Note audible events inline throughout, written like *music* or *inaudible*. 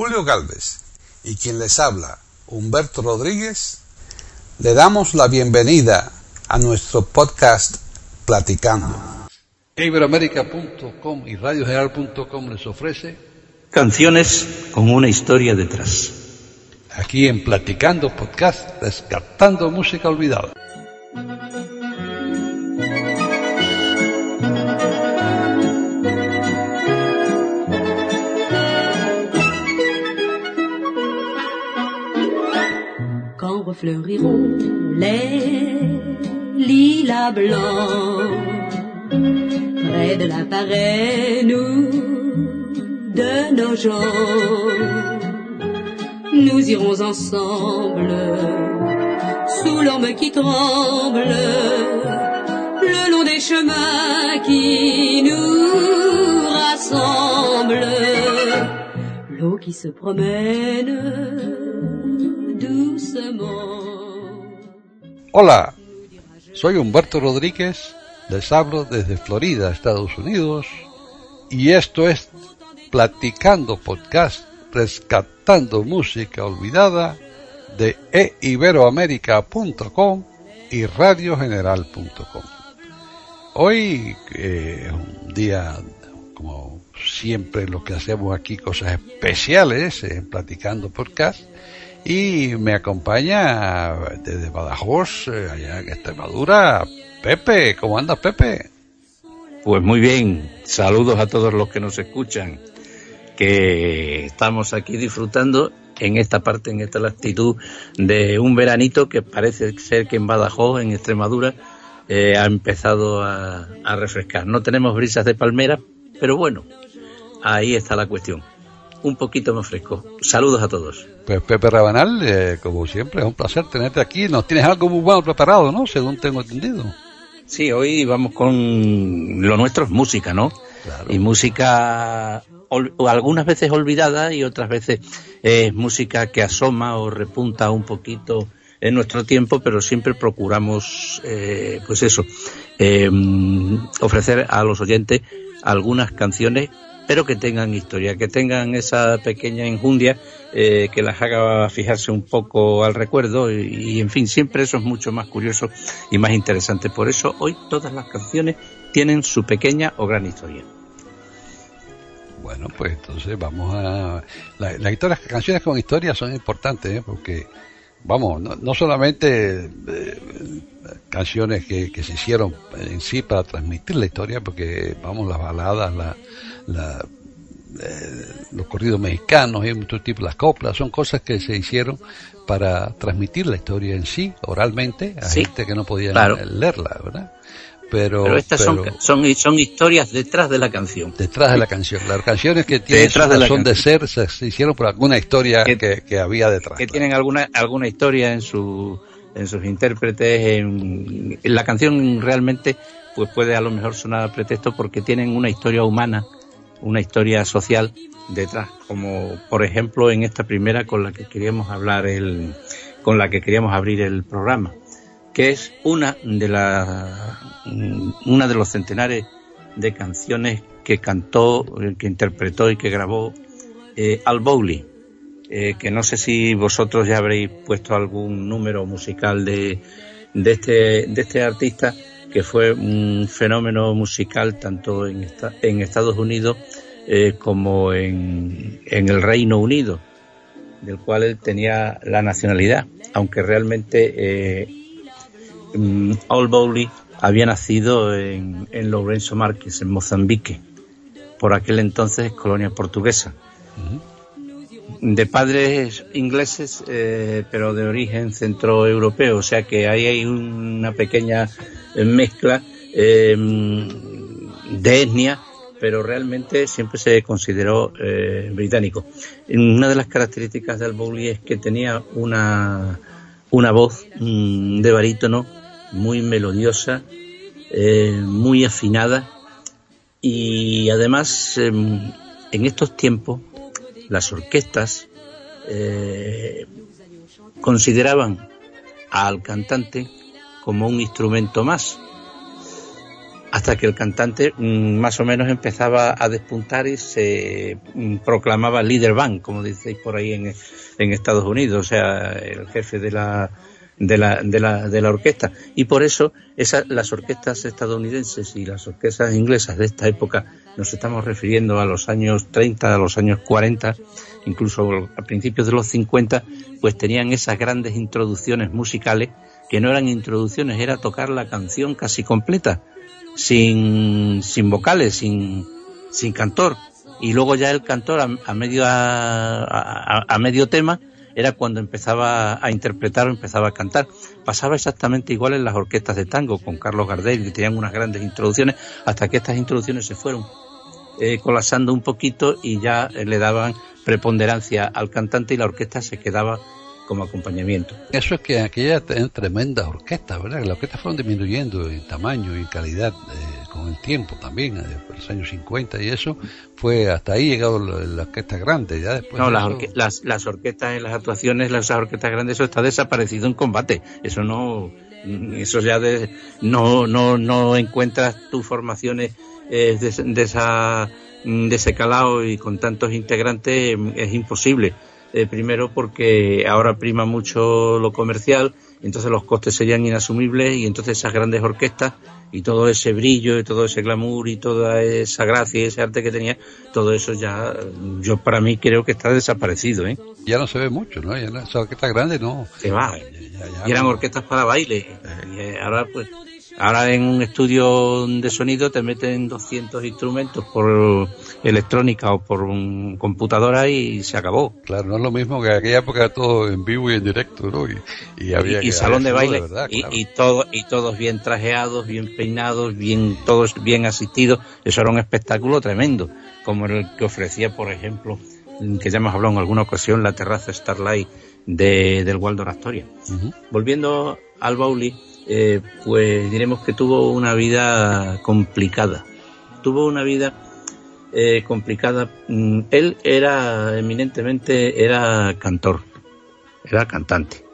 Julio Galvez y quien les habla, Humberto Rodríguez, le damos la bienvenida a nuestro podcast Platicando. Iberoamérica.com y radiogeneral.com les ofrece canciones con una historia detrás. Aquí en Platicando Podcast, rescatando música olvidada. Fleuriront les lilas blancs près de la parraine de nos gens. Nous irons ensemble sous l'homme qui tremble le long des chemins qui nous rassemblent. L'eau qui se promène Hola, soy Humberto Rodríguez, les hablo desde Florida, Estados Unidos, y esto es Platicando Podcast, rescatando música olvidada de eiberoamerica.com y radiogeneral.com. Hoy eh, es un día, como siempre lo que hacemos aquí, cosas especiales en Platicando Podcast, y me acompaña desde Badajoz, eh, allá en Extremadura, Pepe. ¿Cómo andas, Pepe? Pues muy bien. Saludos a todos los que nos escuchan. Que estamos aquí disfrutando en esta parte, en esta latitud de un veranito que parece ser que en Badajoz, en Extremadura, eh, ha empezado a refrescar. No tenemos brisas de palmera, pero bueno, ahí está la cuestión un poquito más fresco. Saludos a todos. Pues Pepe Rabanal, eh, como siempre, es un placer tenerte aquí. Nos tienes algo muy bueno preparado, ¿no? Según tengo entendido. Sí, hoy vamos con lo nuestro es música, ¿no? Y música algunas veces olvidada y otras veces es música que asoma o repunta un poquito en nuestro tiempo, pero siempre procuramos, eh, pues eso, eh, ofrecer a los oyentes algunas canciones pero que tengan historia, que tengan esa pequeña injundia eh, que las haga fijarse un poco al recuerdo y, en fin, siempre eso es mucho más curioso y más interesante. Por eso hoy todas las canciones tienen su pequeña o gran historia. Bueno, pues entonces vamos a... las historias, canciones con historia son importantes, ¿eh? porque, vamos, no, solamente eh, canciones que, que, se hicieron en sí para transmitir la historia, porque, vamos, las baladas, la, la, eh, los corridos mexicanos y otro tipo, las coplas, son cosas que se hicieron para transmitir la historia en sí, oralmente, a gente que no podía leerla, ¿verdad? Pero, estas son, son, son, historias detrás de la canción. Detrás de la canción. Las canciones que tienen son razón de, ser se, hicieron por alguna historia que, que, había detrás. Que tienen alguna, alguna historia en, su, en sus intérpretes. En, la canción realmente pues puede a lo mejor sonar a pretexto porque tienen una historia humana una historia social detrás, como por ejemplo en esta primera con la que queríamos hablar el, con la que queríamos abrir el programa, que es una de las una de los centenares de canciones que cantó, que interpretó y que grabó eh, Al Bowley, eh, que no sé si vosotros ya habréis puesto algún número musical de, de este de este artista que fue un fenómeno musical tanto en, en Estados Unidos eh, como en, en, el Reino Unido, del cual él tenía la nacionalidad, aunque realmente eh, mm, Bowley había nacido en, en Lourenço Marques, en Mozambique, por aquel entonces colonia portuguesa. De padres ingleses, eh, pero de origen centroeuropeo, o sea que ahí hay una pequeña mezcla eh, de etnia, pero realmente siempre se consideró eh, británico. Una de las características del Bowley es que tenía una, una voz mm, de barítono muy melodiosa, eh, muy afinada y además em, en estos tiempos las orquestas consideraban al cantante como un instrumento más. hasta que el cantante mm, más o menos empezaba a despuntar y se mm, proclamaba líder band, como decís por ahí en, en Estados Unidos, o sea, el jefe de la, de la, de la, de la orquesta. Y por eso esas, las orquestas estadounidenses y las orquestas inglesas de esta época, nos estamos refiriendo a los años 30, a los años 40, incluso a principios de los 50, pues tenían esas grandes introducciones musicales que no eran introducciones, era tocar la canción casi completa sin, sin vocales, sin, sin cantor. Y luego ya el cantor a, medio, a, a, medio tema era cuando empezaba a interpretar o empezaba a cantar. Pasaba exactamente igual en las orquestas de tango con Carlos Gardel, que tenían unas grandes introducciones, hasta que estas introducciones se fueron eh, colapsando un poquito y ya le daban preponderancia al cantante y la orquesta se quedaba como acompañamiento. Eso es que aquellas tremendas orquestas, ¿verdad? Las orquestas fueron disminuyendo en tamaño y en calidad eh, con el tiempo también, en eh, los años 50 y eso, fue hasta ahí llegado la, orquesta grande. Ya después no, las, las, orquestas en las actuaciones, las orquestas grandes, eso está desaparecido en combate. Eso no, eso ya de, no, no, no encuentras tus formaciones eh, de, de, esa, de ese calado y con tantos integrantes es imposible eh, primero porque ahora prima mucho lo comercial, entonces los costes serían inasumibles y entonces esas grandes orquestas y todo ese brillo y todo ese glamour y toda esa gracia y ese arte que tenía, todo eso ya, yo para mí creo que está desaparecido. ¿eh? Ya no se ve mucho, ¿no? Ya esas orquestas grandes no. Se va. y eran orquestas para baile. Y ahora pues Ahora en un estudio de sonido te meten 200 instrumentos por electrónica o por un computadora y se acabó. Claro, no es lo mismo que en aquella época todo en vivo y en directo, ¿no? Y, había y, salón de baile y, todo, y todos bien trajeados, bien peinados, bien todos bien asistidos. Eso era un espectáculo tremendo, como el que ofrecía, por ejemplo, que ya hemos hablado en alguna ocasión, la terraza Starlight de, del Waldorf Astoria. Volviendo al Bauli, eh, pues diremos que tuvo una vida complicada. Tuvo una vida eh, complicada. Mm, él era eminentemente era cantor, era cantante,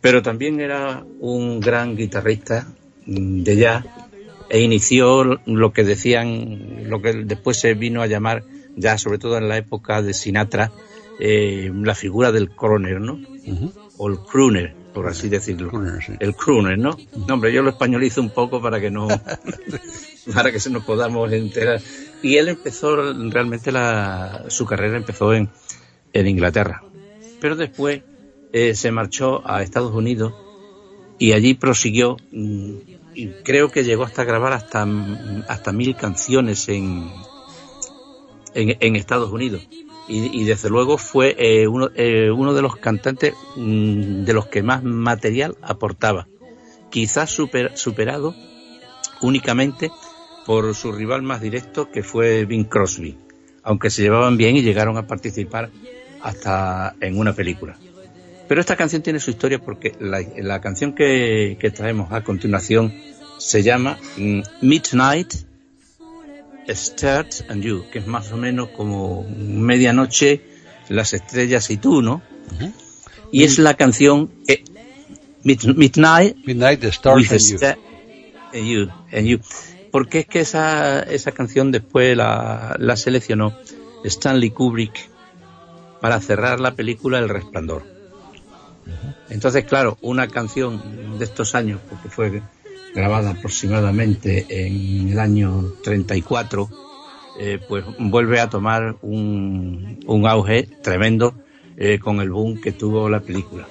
pero también era un gran guitarrista mm, de jazz e inició lo que decían, lo que después se vino a llamar ya sobre todo en la época de Sinatra, eh, la figura del crooner, ¿no? O el crooner, por así decirlo. El crooner, ¿no? No, hombre, yo lo españolizo un poco para que no, *laughs* para que se nos podamos enterar. Y él empezó, realmente la, su carrera empezó en, en Inglaterra. Pero después eh, se marchó a Estados Unidos y allí prosiguió, mm, y creo que llegó hasta grabar hasta, hasta mil canciones en, en, en Estados Unidos y, desde luego fue eh, uno, eh, uno, de los cantantes mm, de los que más material aportaba. Quizás superado únicamente por su rival más directo que fue Bing Crosby, aunque se llevaban bien y llegaron a participar hasta en una película. Pero esta canción tiene su historia porque la, canción que, que, traemos a continuación se llama mm, Midnight Start and You, que es más o menos como medianoche, las estrellas y tú, ¿no? Y es la canción que Midnight, Midnight the Stars and you. And you, Porque es que esa, esa canción después la, la seleccionó Stanley Kubrick para cerrar la película El Resplandor. Entonces, claro, una canción de estos años, porque fue grabada aproximadamente en el año 34, eh, pues vuelve a tomar un, un auge tremendo eh, con el boom que tuvo la película.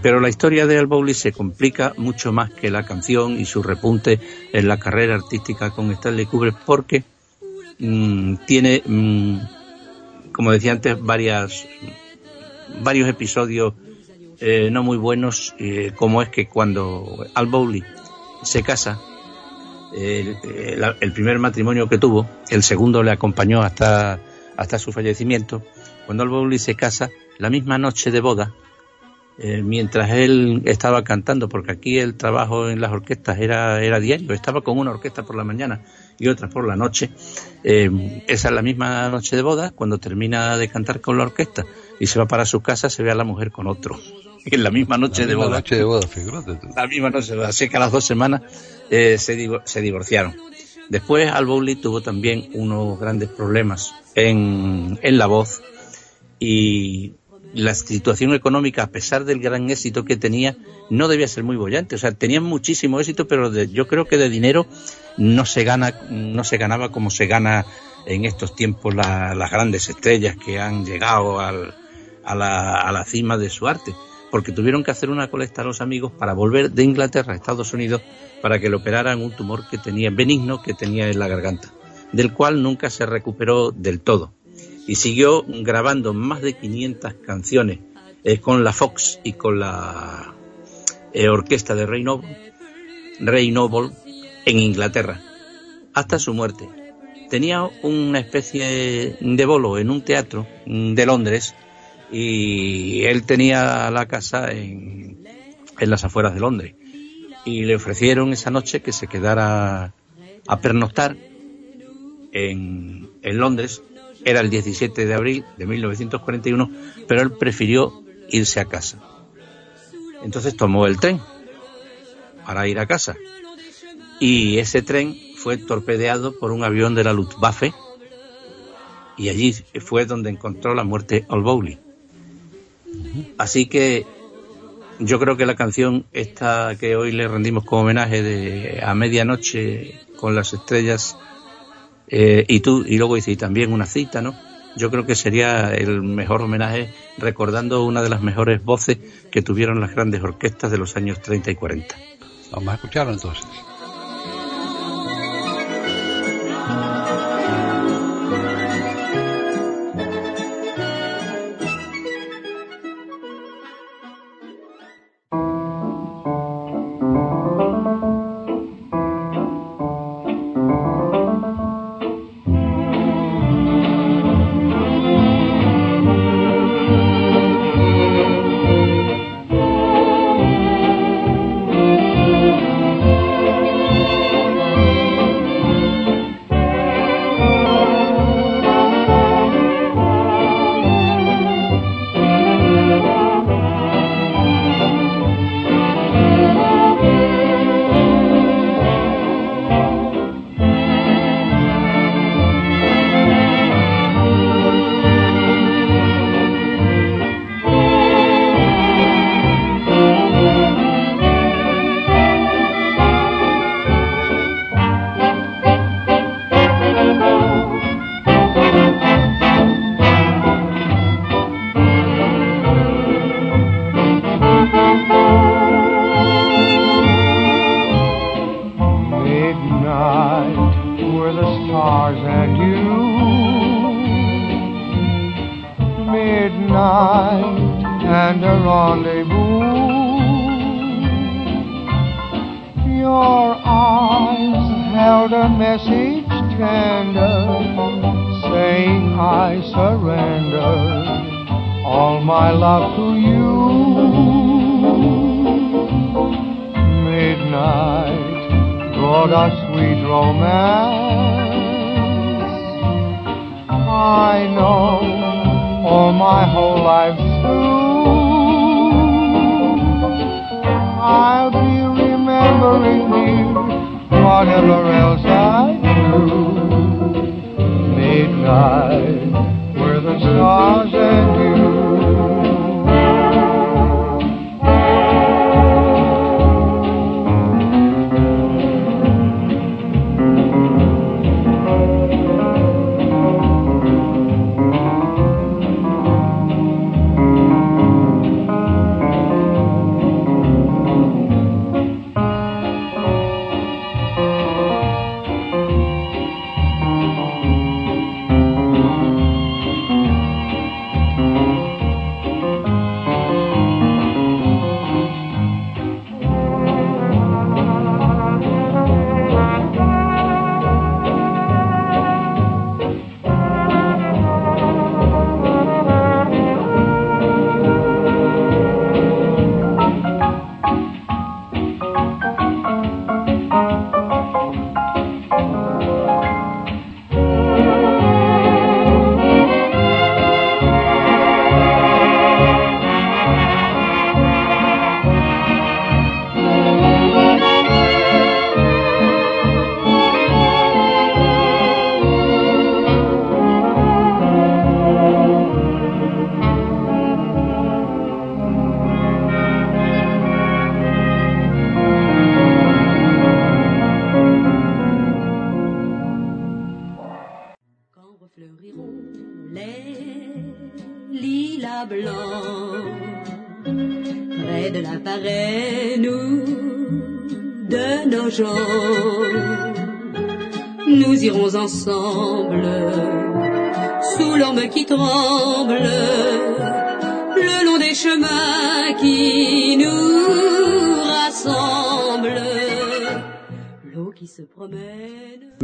Pero la historia de Al se complica mucho más que la canción y su repunte en la carrera artística con Stanley Kubrick porque mm, tiene, mm, como decía antes, varias, varios episodios eh, no muy buenos, como es que cuando Al Bowley se casa, el, primer matrimonio que tuvo, el segundo le acompañó hasta, hasta su fallecimiento. Cuando Al se casa, la misma noche de boda, eh, mientras él estaba cantando, porque aquí el trabajo en las orquestas era, era diario, estaba con una orquesta por la mañana y otra por la noche. Eh, esa es la misma noche de boda, cuando termina de cantar con la orquesta y se va para su casa, se ve a la mujer con otro. En la misma noche de boda. noche de boda, La misma noche, así que a las dos semanas eh, se, se divorciaron. Después Al Bowley tuvo también unos grandes problemas en, en la voz y la situación económica, a pesar del gran éxito que tenía, no debía ser muy bollante. O sea, tenían muchísimo éxito, pero yo creo que de dinero no se gana, no se ganaba como se gana en estos tiempos las grandes estrellas que han llegado al, a, la, a la cima de su arte. Porque tuvieron que hacer una colecta a los amigos para volver de Inglaterra a Estados Unidos para que le operaran un tumor que tenía benigno que tenía en la garganta, del cual nunca se recuperó del todo y siguió grabando más de 500 canciones eh, con la Fox y con la eh, orquesta de Ray Ray Noble en Inglaterra hasta su muerte. Tenía una especie de bolo en un teatro de Londres y él tenía la casa en, en las afueras de Londres y le ofrecieron esa noche que se quedara a pernoctar en, en Londres era el 17 de abril de 1941, pero él prefirió irse a casa. Entonces tomó el tren para ir a casa. Y ese tren fue torpedeado por un avión de la Luftwaffe y allí fue donde encontró la muerte al Bowley. Así que yo creo que la canción esta que hoy le rendimos como homenaje de a medianoche con las estrellas eh, y tú, y luego hice también una cita, ¿no? Yo creo que sería el mejor homenaje recordando una de las mejores voces que tuvieron las grandes orquestas de los años 30 y 40. Vamos a escucharlo entonces.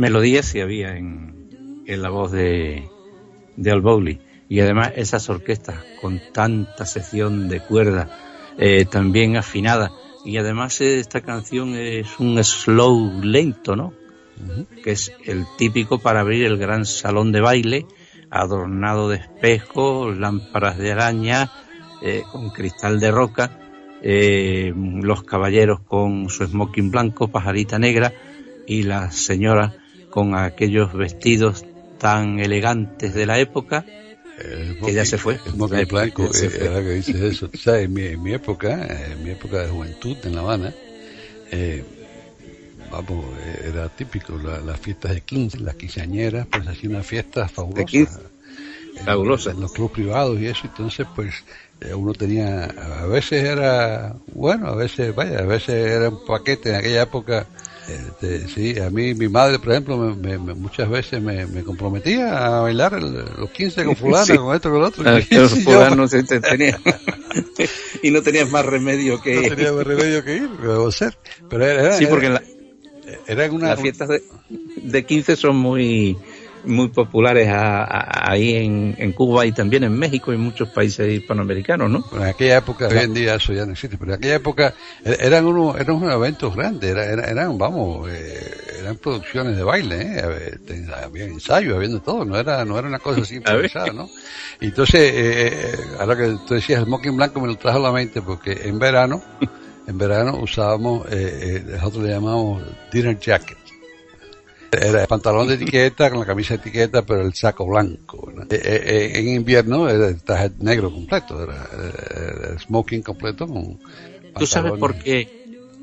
Melodías sí había en, en la voz de, de Al Bowley. Y además esas orquestas con tanta sección de cuerda, eh, también afinada. Y además eh, esta canción es un slow lento, ¿no? Que es el típico para abrir el gran salón de baile, adornado de espejos, lámparas de araña, eh, con cristal de roca, eh, los caballeros con su smoking blanco, pajarita negra, y las señoras con aquellos vestidos tan elegantes de la época, que ya se fue. Eh, blanco, ya se fue. ahora que dices *laughs* eso. En mi, en mi época, en mi época de juventud en La Habana, eh, vamos, eh, era típico la- las fiestas de 15, las quinceañeras, pues hacían fabulosas. 15. en- Fabulosas. En los clubes privados y eso, entonces pues eh, uno tenía, a veces era, bueno, a veces, vaya, a veces era un paquete en aquella época. Este, sí, a mí mi madre, por ejemplo, me- me- me- muchas veces me, me comprometía a bailar el- los 15 con fulano, Sí. con esto, con lo otro. Ah, los *laughs* yo, fulanos *laughs* se te tenía- y no tenías más remedio que no tenía más remedio que ir, ¿qué debo hacer? Pero era, era, sí porque en la- era en una, las fiestas de, de 15 son muy muy populares a- a- ahí en, en Cuba y también en México y en muchos países hispanoamericanos, ¿no? Bueno, en aquella época, hoy en día eso ya no existe, pero en aquella época er- eran unos, eran unos eventos grandes, era- era- eran, vamos, eh, eran producciones de baile, ¿eh? Había ensayos, había de todo, no era, no era una cosa así *laughs* improvisada, ¿no? Y entonces, eh, eh, ahora que tú decías el smoking blanco me lo trajo a la mente porque en verano, en verano usábamos, eh, eh, nosotros le llamamos dinner jacket. Era el pantalón de etiqueta con la camisa de etiqueta, pero el saco blanco. ¿verdad? Eh, eh, en invierno era el traje negro completo, era, eh, el smoking completo con ¿Tú sabes por qué?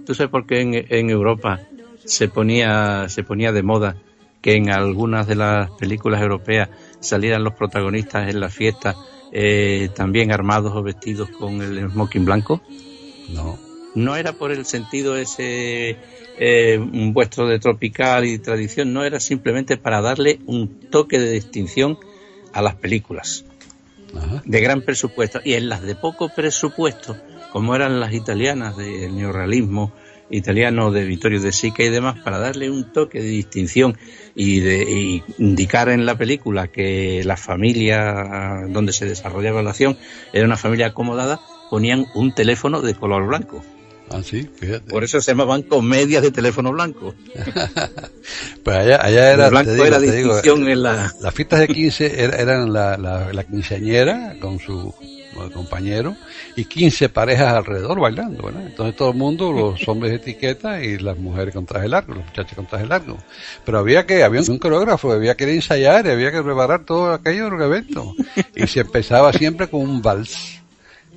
¿Tú sabes por qué en, en Europa se ponía se ponía de moda que en algunas de las películas europeas salieran los protagonistas en la fiesta eh, también armados o vestidos con el smoking blanco? No. No era por el sentido ese eh, vuestro de tropical y tradición, no era simplemente para darle un toque de distinción a las películas Ajá. de gran presupuesto y en las de poco presupuesto, como eran las italianas del neorrealismo italiano de Vittorio De Sica y demás, para darle un toque de distinción y de y indicar en la película que la familia donde se desarrollaba la acción era una familia acomodada, ponían un teléfono de color blanco. Ah, sí, fíjate. Por eso se llamaban comedias de teléfono blanco. *laughs* Pues allá, allá era, blanco te digo, era te digo, distinción en la... Las fiestas de 15 era- eran la, la, la quinceañera con su compañero y 15 parejas alrededor bailando, ¿verdad? Entonces todo el mundo, los *laughs* hombres de etiqueta y las mujeres con traje largo, los muchachos con traje largo. Pero había que, había un coreógrafo, había que ensayar, había que preparar todo aquello en el evento. Y se empezaba siempre con un vals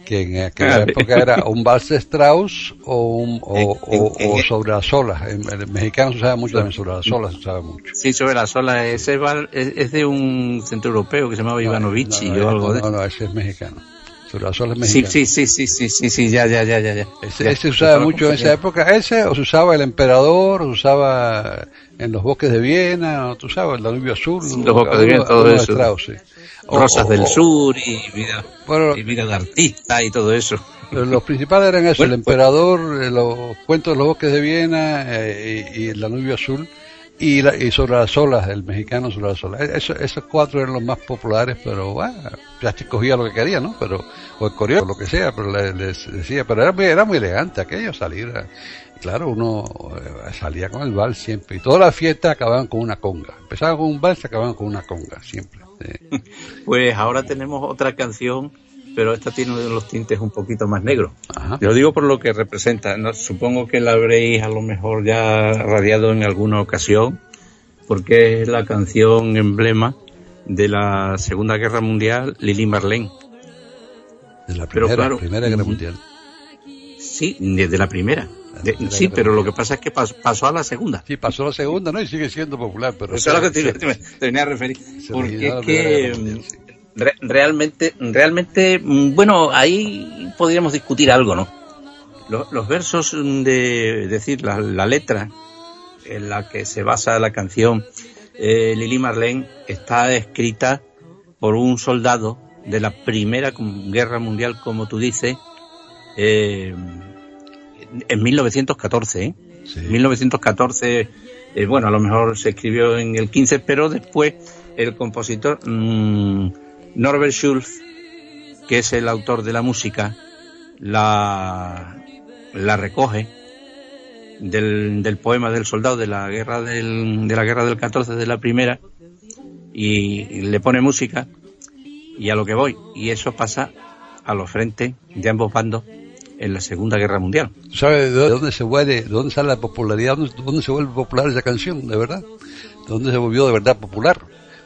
que en aquella época era un vals de Strauss o, un, o, En- o- en- o en- sobre las olas. En, el mexicano se usaba mucho también sobre las olas, se usaba mucho. Sí, sobre la sola. Ese bar es, es de un centro europeo que se llamaba No, no, o algo de no, no, ese es mexicano. Sobre las olas mexicanas. sí, sí, sí, sí, sí, sí, ya, ya, ya, ya. Ese, Ya, ese se usaba mucho en esa época. Ese o se usaba el emperador, o se usaba en los bosques de Viena, tú sabes, el Danubio Azul. Los bosques de Viena, todo eso. Strauss, sí. O- Rosas o- del Sur y vida, Bueno, y vida de artista y todo eso. Pero los principales eran eso, Bueno, el pues- emperador, eh, los cuentos de los bosques de Viena eh, y, y el Danubio Azul y, la- y sobre las olas, el mexicano sobre las olas. E- Eso- esos cuatro eran los más populares, pero bueno, ya se cogía lo que quería, ¿no? Pero, o el coreano, lo que sea, pero le- les decía, pero era muy, era muy elegante aquello salir. a- Claro, uno eh, salía con el vals siempre y todas las fiestas acababan con una conga. Empezaban con un vals y acababan con una conga, siempre. sí. *laughs* Pues ahora tenemos otra canción, pero esta tiene uno de los tintes un poquito más negros. Ajá. Yo digo por lo que representa. ¿no? Supongo que la habréis a lo mejor ya radiado en alguna ocasión, porque es la canción emblema de la Segunda Guerra Mundial, Lili Marlene. De la Pero primera, claro, primera guerra mundial. Sí, desde la primera. De- sí, pero lo que pasa es que pas- pasó a la segunda. Sí, te la segunda, ¿no? Y sigue siendo popular, pero... Eso es lo que te, te- te venía a referir. Porque es la que sí. realmente, realmente, mm, bueno, ahí podríamos discutir algo, ¿no? Los, versos de, decir, la, letra en la que se basa la canción eh, Lili Marlene está escrita por un soldado de la Primera Guerra Mundial, como tú dices, eh, en 1914. ¿eh? 1914, eh, bueno, a lo mejor se escribió en el 15, pero después el compositor mm, Norbert Schulz, que es el autor de la música, la, la recoge del, del, poema del soldado de la guerra del, de la guerra del 14 de la primera y le pone música y a lo que voy y eso pasa a los frentes de ambos bandos en la Segunda Guerra Mundial. ¿Sabes de dónde se vuelve, de dónde sale la popularidad, de dónde se vuelve popular esa canción, de verdad? ¿De dónde se volvió de verdad popular?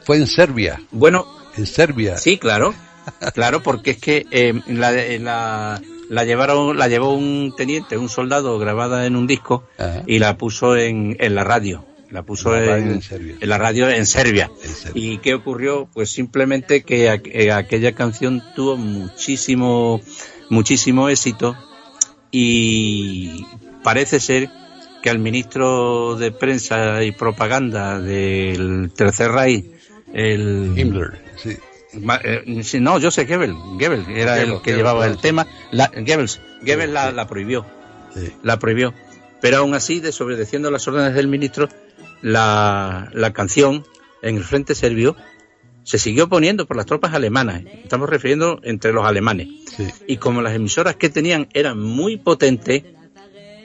Fue en Serbia. Bueno, en Serbia. Sí, claro, claro, porque es que eh, la, la, la, llevaron, la llevó un teniente, un soldado grabada en un disco y la puso en, en la radio la puso en, en, la radio en Serbia. ¿Y qué ocurrió? Pues simplemente que eh, aquella canción tuvo muchísimo muchísimo éxito y parece ser que al ministro de Prensa y Propaganda del Tercer Reich, el... Himmler, sí. Eh, no, Joseph Goebbels, Goebbels era el que llevaba el tema. La, Goebbels, Goebbels la, la, prohibió. La prohibió. Pero aún así, desobedeciendo las órdenes del ministro, la, la canción en el frente serbio se siguió poniendo por las tropas alemanas. Estamos refiriendo entre los alemanes. Y como las emisoras que tenían eran muy potentes,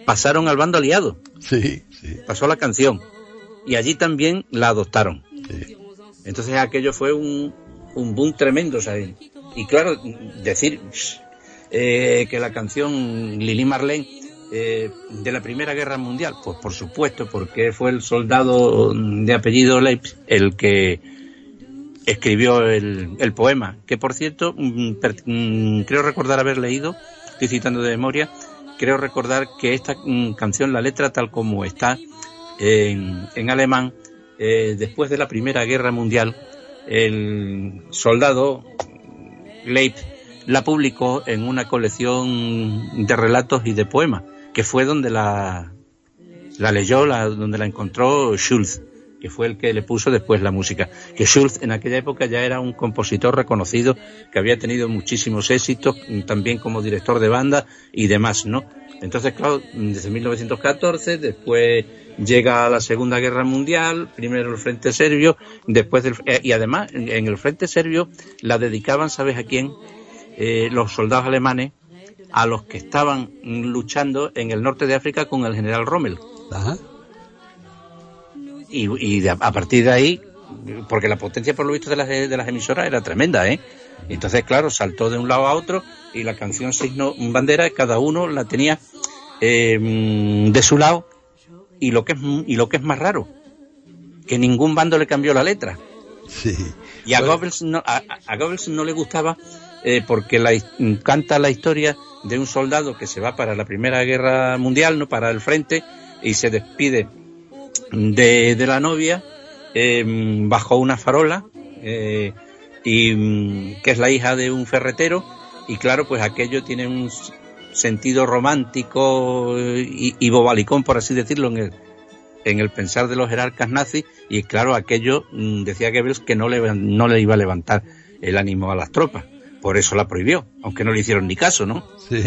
pasaron al bando aliado. Sí, Pasó la canción. Y allí también la adoptaron. Entonces aquello fue un, un boom tremendo. Y claro, decir eh, que la canción Lili Marlene eh, de la Primera Guerra Mundial, pues por supuesto, porque fue el soldado de apellido Leipzig el que escribió el, poema, que por cierto, mm, mm, creo recordar haber leído, estoy citando de memoria, creo recordar que esta mm, canción, la letra tal como está en, alemán, eh, después de la Primera Guerra Mundial, el soldado Leip la publicó en una colección de relatos y de poemas, que fue donde la, la leyó, la, donde la encontró Schulz que fue el que le puso después la música. Que Schulz en aquella época ya era un compositor reconocido, que había tenido muchísimos éxitos, también como director de banda y demás, ¿no? Entonces, claro, desde 1914, después llega la Segunda Guerra Mundial, primero el Frente Serbio, después del, eh, y además en el Frente Serbio la dedicaban, ¿sabes a quién? Eh, los soldados alemanes a los que estaban luchando en el norte de África con el general Rommel. Ajá y, a, partir de ahí, porque la potencia por lo visto de las, de las emisoras era tremenda, ¿eh? Entonces, claro, saltó de un lado a otro y la canción signó bandera, cada uno la tenía eh, de su lado y lo que es y lo que es más raro, que ningún bando le cambió la letra. Sí. Y a Goebbels no, a, no le gustaba eh, porque la, canta la historia de un soldado que se va para la Primera Guerra Mundial, no para el frente, y se despide de, de la novia eh, bajo una farola eh, y mm, que es la hija de un ferretero y claro pues aquello tiene un sentido romántico y, y bobalicón por así decirlo en el, en el pensar de los jerarcas nazis y claro aquello mm, decía Goebbels que no le, no le iba a levantar el ánimo a las tropas por eso la prohibió aunque no le hicieron ni caso no sí.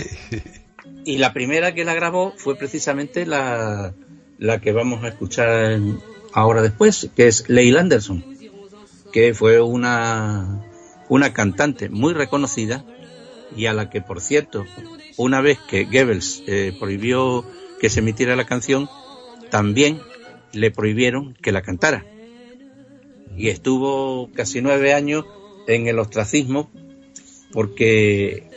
y la primera que la grabó fue precisamente la la que vamos a escuchar ahora después, que es Leigh Anderson, que fue una, una cantante muy reconocida y a la que, por cierto, una vez que Goebbels eh, prohibió que se emitiera la canción, también le prohibieron que la cantara. Y estuvo casi nueve años en el ostracismo porque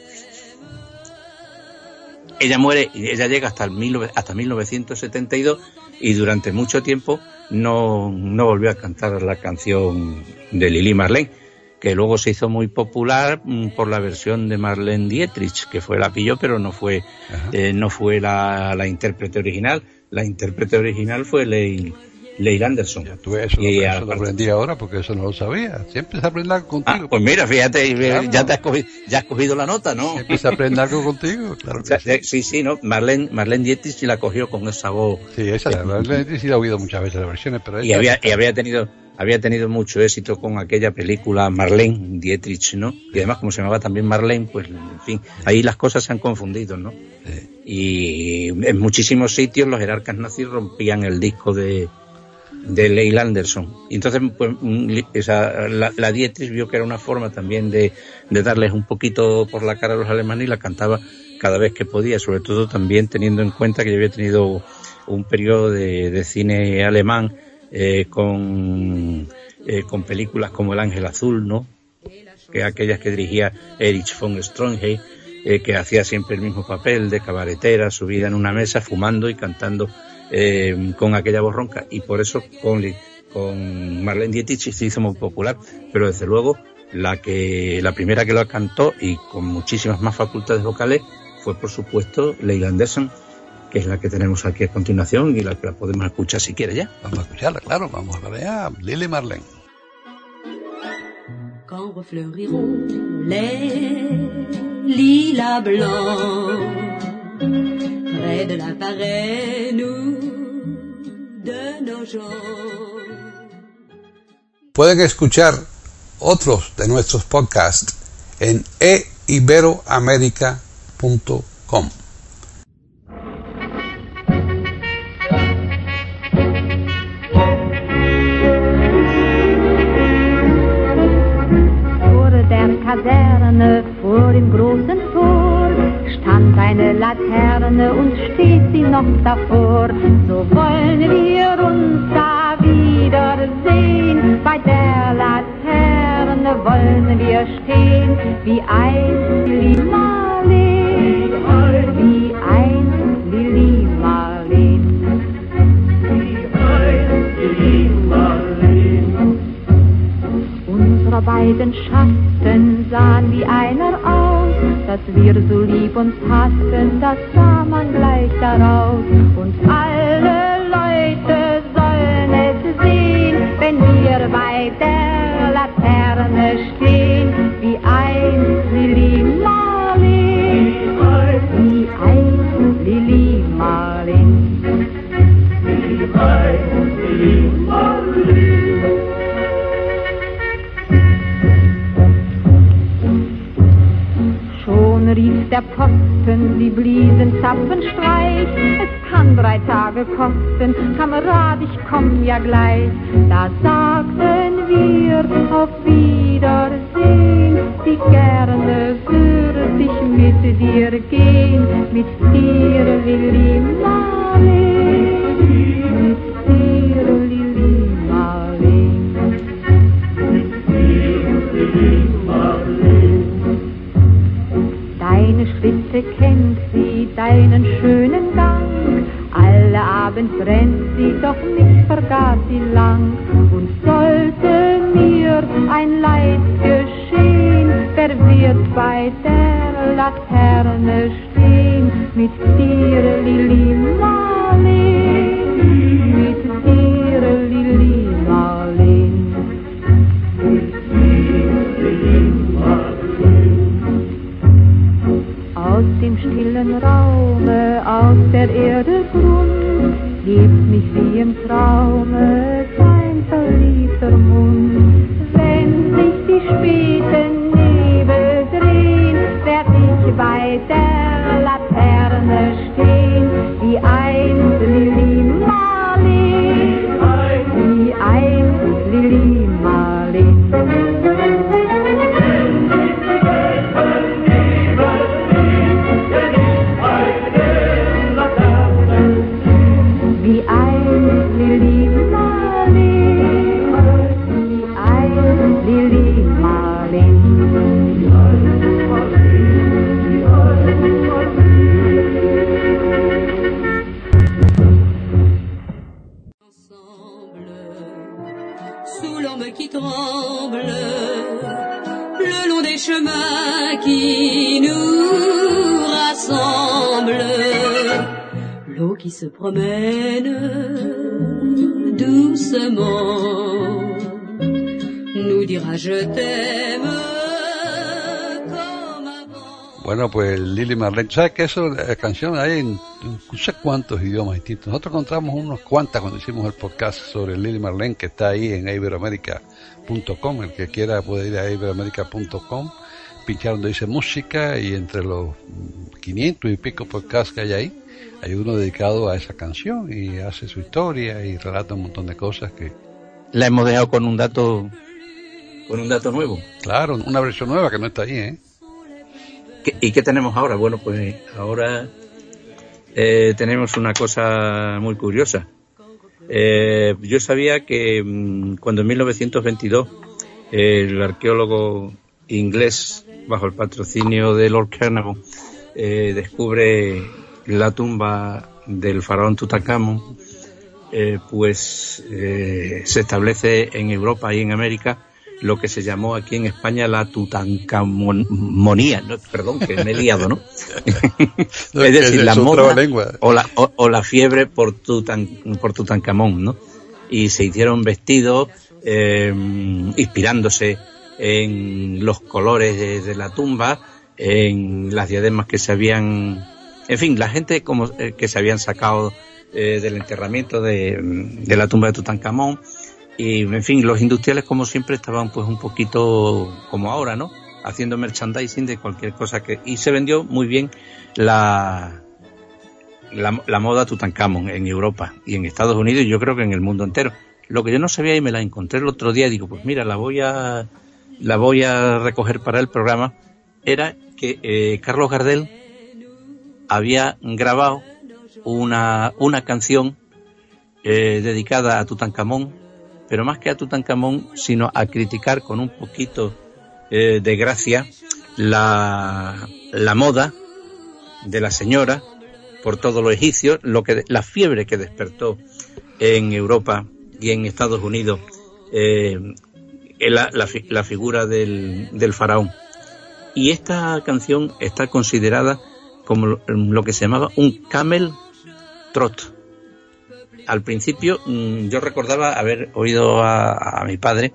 ella muere, ella llega hasta, el hasta 1972 y durante mucho tiempo no, no volvió a cantar la canción de Lili Marlene, que luego se hizo muy popular mm, por la versión de Marlene Dietrich, que fue la pilló, pero no fue, eh, no fue la, la, intérprete original. La intérprete original fue Leigh, Leigh Anderson. Ya tú eso, y eso lo aprendí ahora porque eso no lo sabía. Siempre se aprende algo contigo. Ah, pues mira, fíjate, ya te has cogido, ya has cogido la nota, ¿no? Siempre se aprende algo contigo, claro. sí. sí, ¿no? Marlene, Marlene Dietrich la cogió con esa voz. Sí, esa, eh, Marlene Dietrich sí la he oído muchas veces las versiones, pero y había, y había tenido había tenido mucho éxito con aquella película Marlene Dietrich, ¿no? Y además, como se llamaba también Marlene, pues, en fin, ahí las cosas se han confundido, ¿no? Y en muchísimos sitios los jerarcas nazis rompían el disco de, de Leigh Anderson. Y entonces, pues, esa, la, Dietrich vio que era una forma también de, de darles un poquito por la cara a los alemanes y la cantaba cada vez que podía, sobre todo también teniendo en cuenta que yo había tenido un periodo de, de cine alemán eh, con, eh, con películas como El Ángel Azul, ¿no? Que aquellas que dirigía Erich von Strongheim, eh, que hacía siempre el mismo papel de cabaretera, subida en una mesa, fumando y cantando con aquella voz ronca. Y por eso con, con Marlene Dietrich se hizo muy popular. Pero desde luego, la que, la primera que lo cantó y con muchísimas más facultades vocales fue por supuesto Leila Anderson que es la que tenemos aquí a continuación y la que la podemos escuchar si quiere ya. Vamos a escucharla, claro, vamos a ver a Lily Marlene. Quand refleuriront les lilas blancs près de la parraine de nos jours. Pueden escuchar otros de nuestros podcasts en eiberoamerica.com. Kaserne vor dem großen Tor stand eine Laterne und steht sie noch davor. So wollen wir uns da wiedersehen. Bei der Laterne wollen wir stehen, wie ein Lili Marleen, wie ein Lili Marleen. Unsere beiden Schatten sahen wie einer aus, dass wir so lieb uns hassten, das sah man gleich daraus. Und alle Leute sollen es sehen, wenn wir bei der Posten, sie bliesen Zapfenstreich. Es kann drei Tage kosten, Kamerad, ich komm ja gleich. Da sagten wir auf Wiedersehen, wie gerne würde ich mit dir gehen, mit dir, Lili Marleen, sie, deinen schönen Gang. Alle Abend brennt sie, doch mich vergaß sie lang. Und sollte mir ein Leid geschehen, wer wird bei der Laterne stehen? Mit dir, Lili Marleen, mit dir, Lili Marleen. Mit dir, Lili Marleen. Aus dem stillen Raume, aus der Erde Grund, hebt mich wie im Traume pues Lili Marlene, ¿sabes que eso, la canción hay en no sé cuántos idiomas distintos? Nosotros encontramos unos cuantas cuando hicimos el podcast sobre Lili Marlene, que está ahí en iberoamérica.com. El que quiera puede ir a iberoamérica.com, pinchar donde dice música y entre los 500 y pico podcasts que hay ahí, hay uno dedicado a esa canción y hace su historia y relata un montón de cosas que... La hemos dejado con un dato, con un dato nuevo. Claro, una versión nueva que no está ahí, ¿eh? ¿Qué- ¿Y qué tenemos ahora? Bueno, pues ahora eh, tenemos una cosa muy curiosa. Eh, yo sabía que mm, cuando en 1922 el arqueólogo inglés, bajo el patrocinio de Lord Carnarvon, eh, descubre la tumba del faraón Tutankamón, eh, pues eh, se establece en Europa y en América lo que se llamó aquí en España la tutankamonía, ¿no? perdón, que me he liado, ¿no? *laughs* No, es decir, es la moda o la, o, o la fiebre por, Tutan, por Tutankamón, ¿no? Y se hicieron vestidos eh, inspirándose en los colores de, de la tumba, en las diademas que se habían, en fin, la gente como eh, que se habían sacado eh, del enterramiento de, de la tumba de Tutankamón y en fin, los industriales como siempre estaban pues un poquito como ahora, ¿no? Haciendo merchandising de cualquier cosa que y se vendió muy bien la la, la moda Tutankamón en Europa y en Estados Unidos y yo creo que en el mundo entero. Lo que yo no sabía y me la encontré el otro día, digo, pues mira, la voy a la voy a recoger para el programa, era que eh, Carlos Gardel había grabado una, una canción eh, dedicada a Tutankamón, pero más que a Tutankamón, sino a criticar con un poquito eh, de gracia la, la moda de la señora por todo lo egipcio, lo que la fiebre que despertó en Europa y en Estados Unidos eh, la, la, fi- la figura del, del faraón. Y esta canción está considerada como lo que se llamaba un camel trot. Al principio mm, yo recordaba haber oído a, a mi padre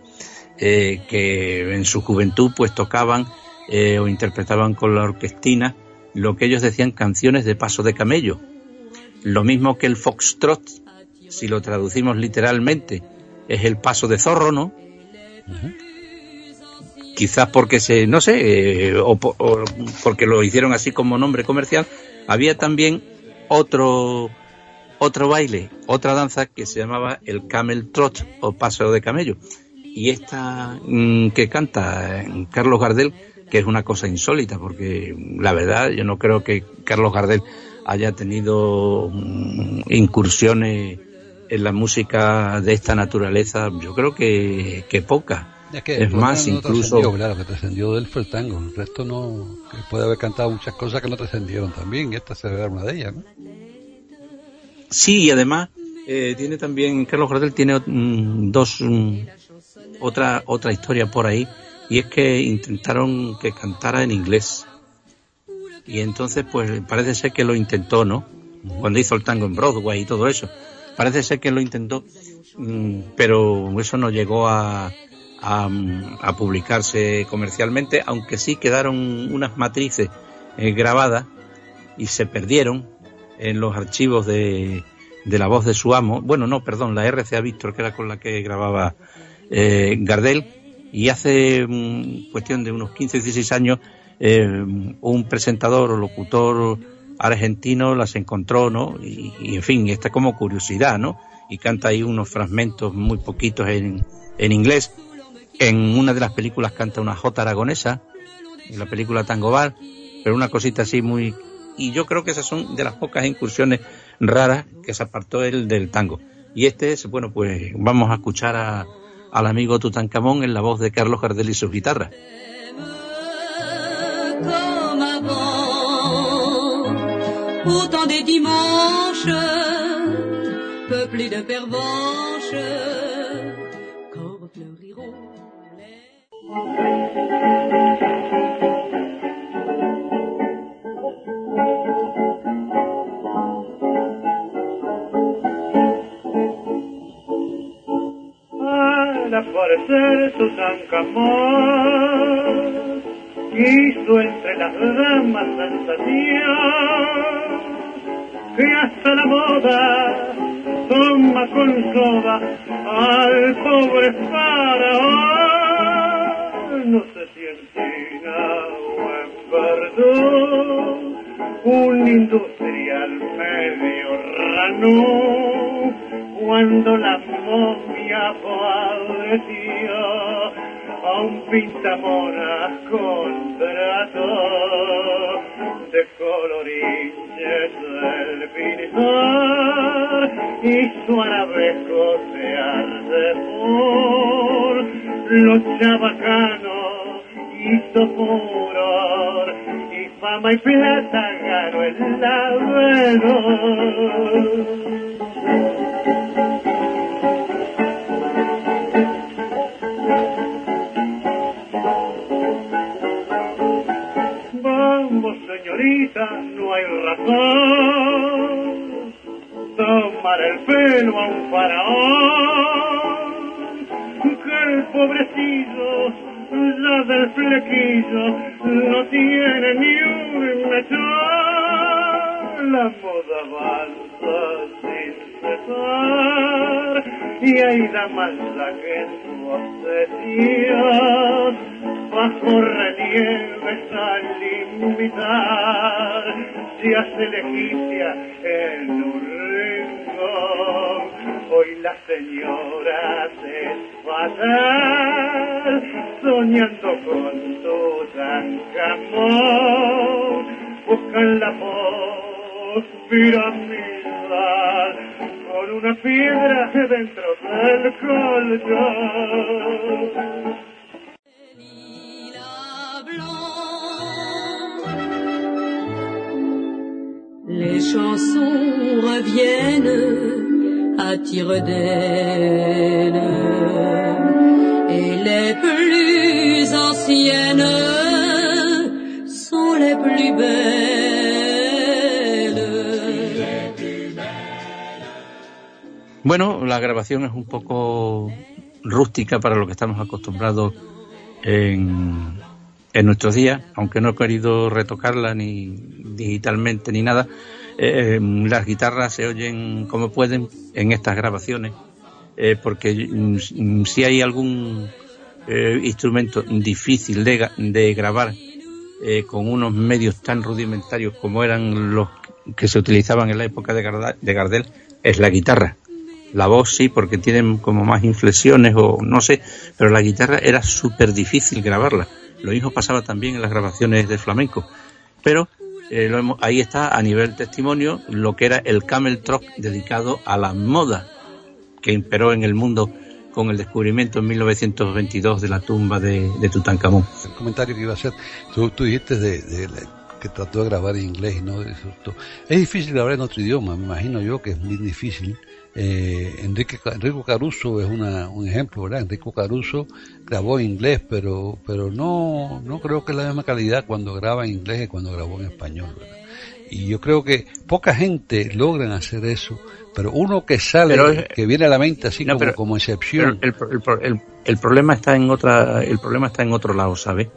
eh, que en su juventud pues tocaban eh, o interpretaban con la orquestina lo que ellos decían canciones de paso de camello. Lo mismo que el foxtrot, si lo traducimos literalmente, es el paso de zorro, ¿no? Quizás porque se, no sé, eh, o porque lo hicieron así como nombre comercial, había también otro otro baile, otra danza que se llamaba el camel trot o paso de camello. Y esta mm, que canta eh, Carlos Gardel, que es una cosa insólita, porque mm, la verdad yo no creo que Carlos Gardel haya tenido mm, incursiones en la música de esta naturaleza, yo creo que, que pocas. Es, que más, no incluso- claro, que trascendió de él fue el tango. El resto no. que puede haber cantado muchas cosas que no trascendieron también, y esta se una de ellas, ¿no? Sí, y además eh, tiene también, Carlos Gardel tiene mm, dos, mm, otra, otra historia por ahí, y es que intentaron que cantara en inglés. Y entonces, pues parece ser que lo intentó, ¿no? Cuando hizo el tango en Broadway y todo eso. Parece ser que lo intentó, mm, pero eso no llegó a, a, a publicarse comercialmente, aunque sí quedaron unas matrices eh, grabadas y se perdieron en los archivos de, de la voz de su amo. Bueno, no, perdón, la RCA Víctor, que era con la que grababa eh, Gardel. Y hace mm, cuestión de unos 15 o 16 años, eh, un presentador o locutor argentino las encontró, ¿no? Y, en fin, está como curiosidad, ¿no? Y canta ahí unos fragmentos muy poquitos en, en inglés. En una de las películas canta una J aragonesa, en la película Tango Bar, pero una cosita así muy y yo creo que esas son de las pocas incursiones raras que se apartó él del tango. Y este es, bueno, pues vamos a escuchar a, al amigo Tutankamón en la voz de Carlos Gardel y sus guitarras. Les... parecer Camón hizo entre las damas sensación que hasta la moda toma con soda al pobre faraón. No sé si en China un industrial medio rano, cuando la momia padeció a un pintamonas contrato de colorinches del pintor y su arabesco se arde por los chabacanos hizo furor y fama y plata ganó el labrador. No hay razón. Tomar el pelo a un faraón. Que el pobrecillo, ya del flequillo, no tiene ni un mechón. La moda avanza sin cesar. Y hay damas la que en su obsesión bajo relieves al invitar se hace legicia en un rincón. Hoy la señora es fatal, soñando con tu Tancamón, buscan la voz piramidal con Les chansons reviennent à tire-d'aile et les plus anciennes sont les plus belles. Bueno, la grabación es un poco rústica para lo que estamos acostumbrados en, en nuestros días, aunque no he querido retocarla ni digitalmente ni nada. Eh, las guitarras se oyen como pueden en estas grabaciones, eh, porque mm, si hay algún eh, instrumento difícil de, de grabar eh, con unos medios tan rudimentarios como eran los que se utilizaban en la época de Gardel, es la guitarra. La voz sí, porque tienen como más inflexiones o no sé, pero la guitarra era súper difícil grabarla. Lo mismo pasaba también en las grabaciones de flamenco. Pero eh, lo hemos- ahí está a nivel testimonio lo que era el camel truck dedicado a la moda que imperó en el mundo con el descubrimiento en 1922 de la tumba de, de Tutankamón. El comentario que iba a hacer, tú, tú dijiste de, que trató de grabar en inglés y no. Es difícil grabar en otro idioma, me imagino yo que es muy difícil. Eh, Enrique, Enrico Caruso es una, un ejemplo, ¿verdad? Enrico Caruso grabó en inglés, pero, pero no, no creo que es la misma calidad cuando graba en inglés que cuando grabó en español, ¿verdad? Y yo creo que poca gente logran hacer eso, pero uno que sale, Pero que viene a la mente así No, como, pero- como excepción. el, el- el- el problema está en otra, el problema está en otro lado, ¿sabe?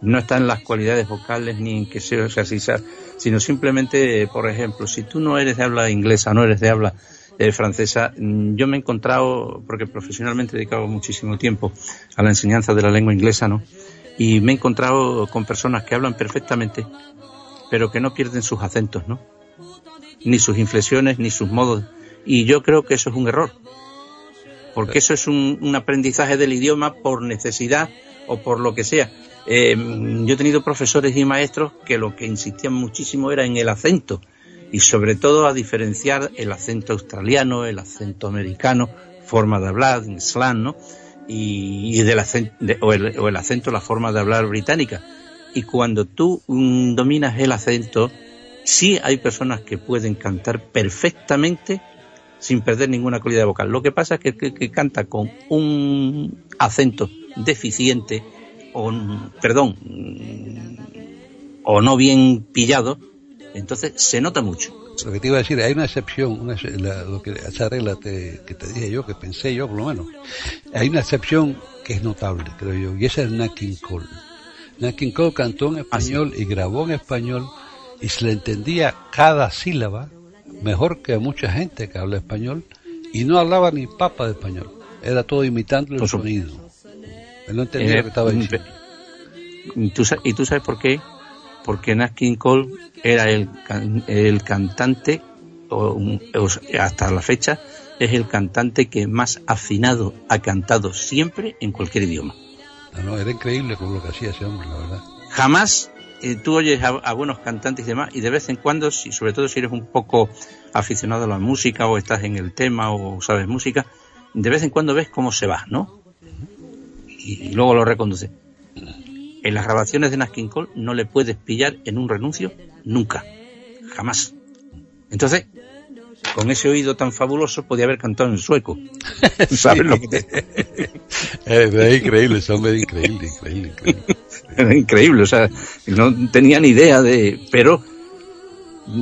No está en las cualidades vocales ni en que sea, o sea, si sea- sino simplemente, por ejemplo, si tú no eres de habla inglesa, no eres de habla eh, francesa, mm, yo me he encontrado, porque profesionalmente he dedicado muchísimo tiempo a la enseñanza de la lengua inglesa, ¿no? Y me he encontrado con personas que hablan perfectamente, pero que no pierden sus acentos, ¿no? Ni sus inflexiones, ni sus modos. Y yo creo que eso es un error porque eso es un, aprendizaje del idioma por necesidad o por lo que sea. Eh, yo he tenido profesores y maestros que lo que insistían muchísimo era en el acento y sobre todo a diferenciar el acento australiano, el acento americano, forma de hablar, slang, ¿no? Y, del acento, o, el, acento, la forma de hablar británica. Y cuando tú mm, dominas el acento, sí hay personas que pueden cantar perfectamente sin perder ninguna calidad vocal. Lo que pasa es que que, que canta con un acento deficiente o, perdón, mm, o no bien pillado, entonces se nota mucho. lo que te iba a decir, hay una excepción, una, la- lo que, esa regla te- que te dije yo, que pensé yo por lo menos. Hay una excepción que es notable, creo yo, y esa es Nat King Cole. Nat King Cole cantó en español y grabó en español y se le entendía cada sílaba mejor que a mucha gente que habla español y no hablaba ni papa de español. Era todo imitando el su- sonido. Él no entendía Eh, lo que estaba diciendo. ¿Y tú, sa- ¿Y tú sabes por qué? Porque Nat King Cole era el, el cantante, o, hasta la fecha, es el cantante que más afinado ha cantado siempre en cualquier idioma. No, no, era increíble con lo que hacía ese hombre, la verdad. Jamás eh, tú oyes a, a buenos cantantes y demás, y de vez en cuando, si, sobre todo si eres un poco aficionado a la música o estás en el tema o sabes música, de vez en cuando ves cómo se va, ¿no? Y, y luego lo reconduce. En las grabaciones de Nat King Cole no le puedes pillar en un renuncio nunca, jamás. Entonces, con ese oído tan fabuloso podía haber cantado en sueco. *laughs* ¿Sabes lo que te- *laughs* Es increíble, ese hombre es increíble, increíble, increíble. Era increíble, o sea, no tenía ni idea de, pero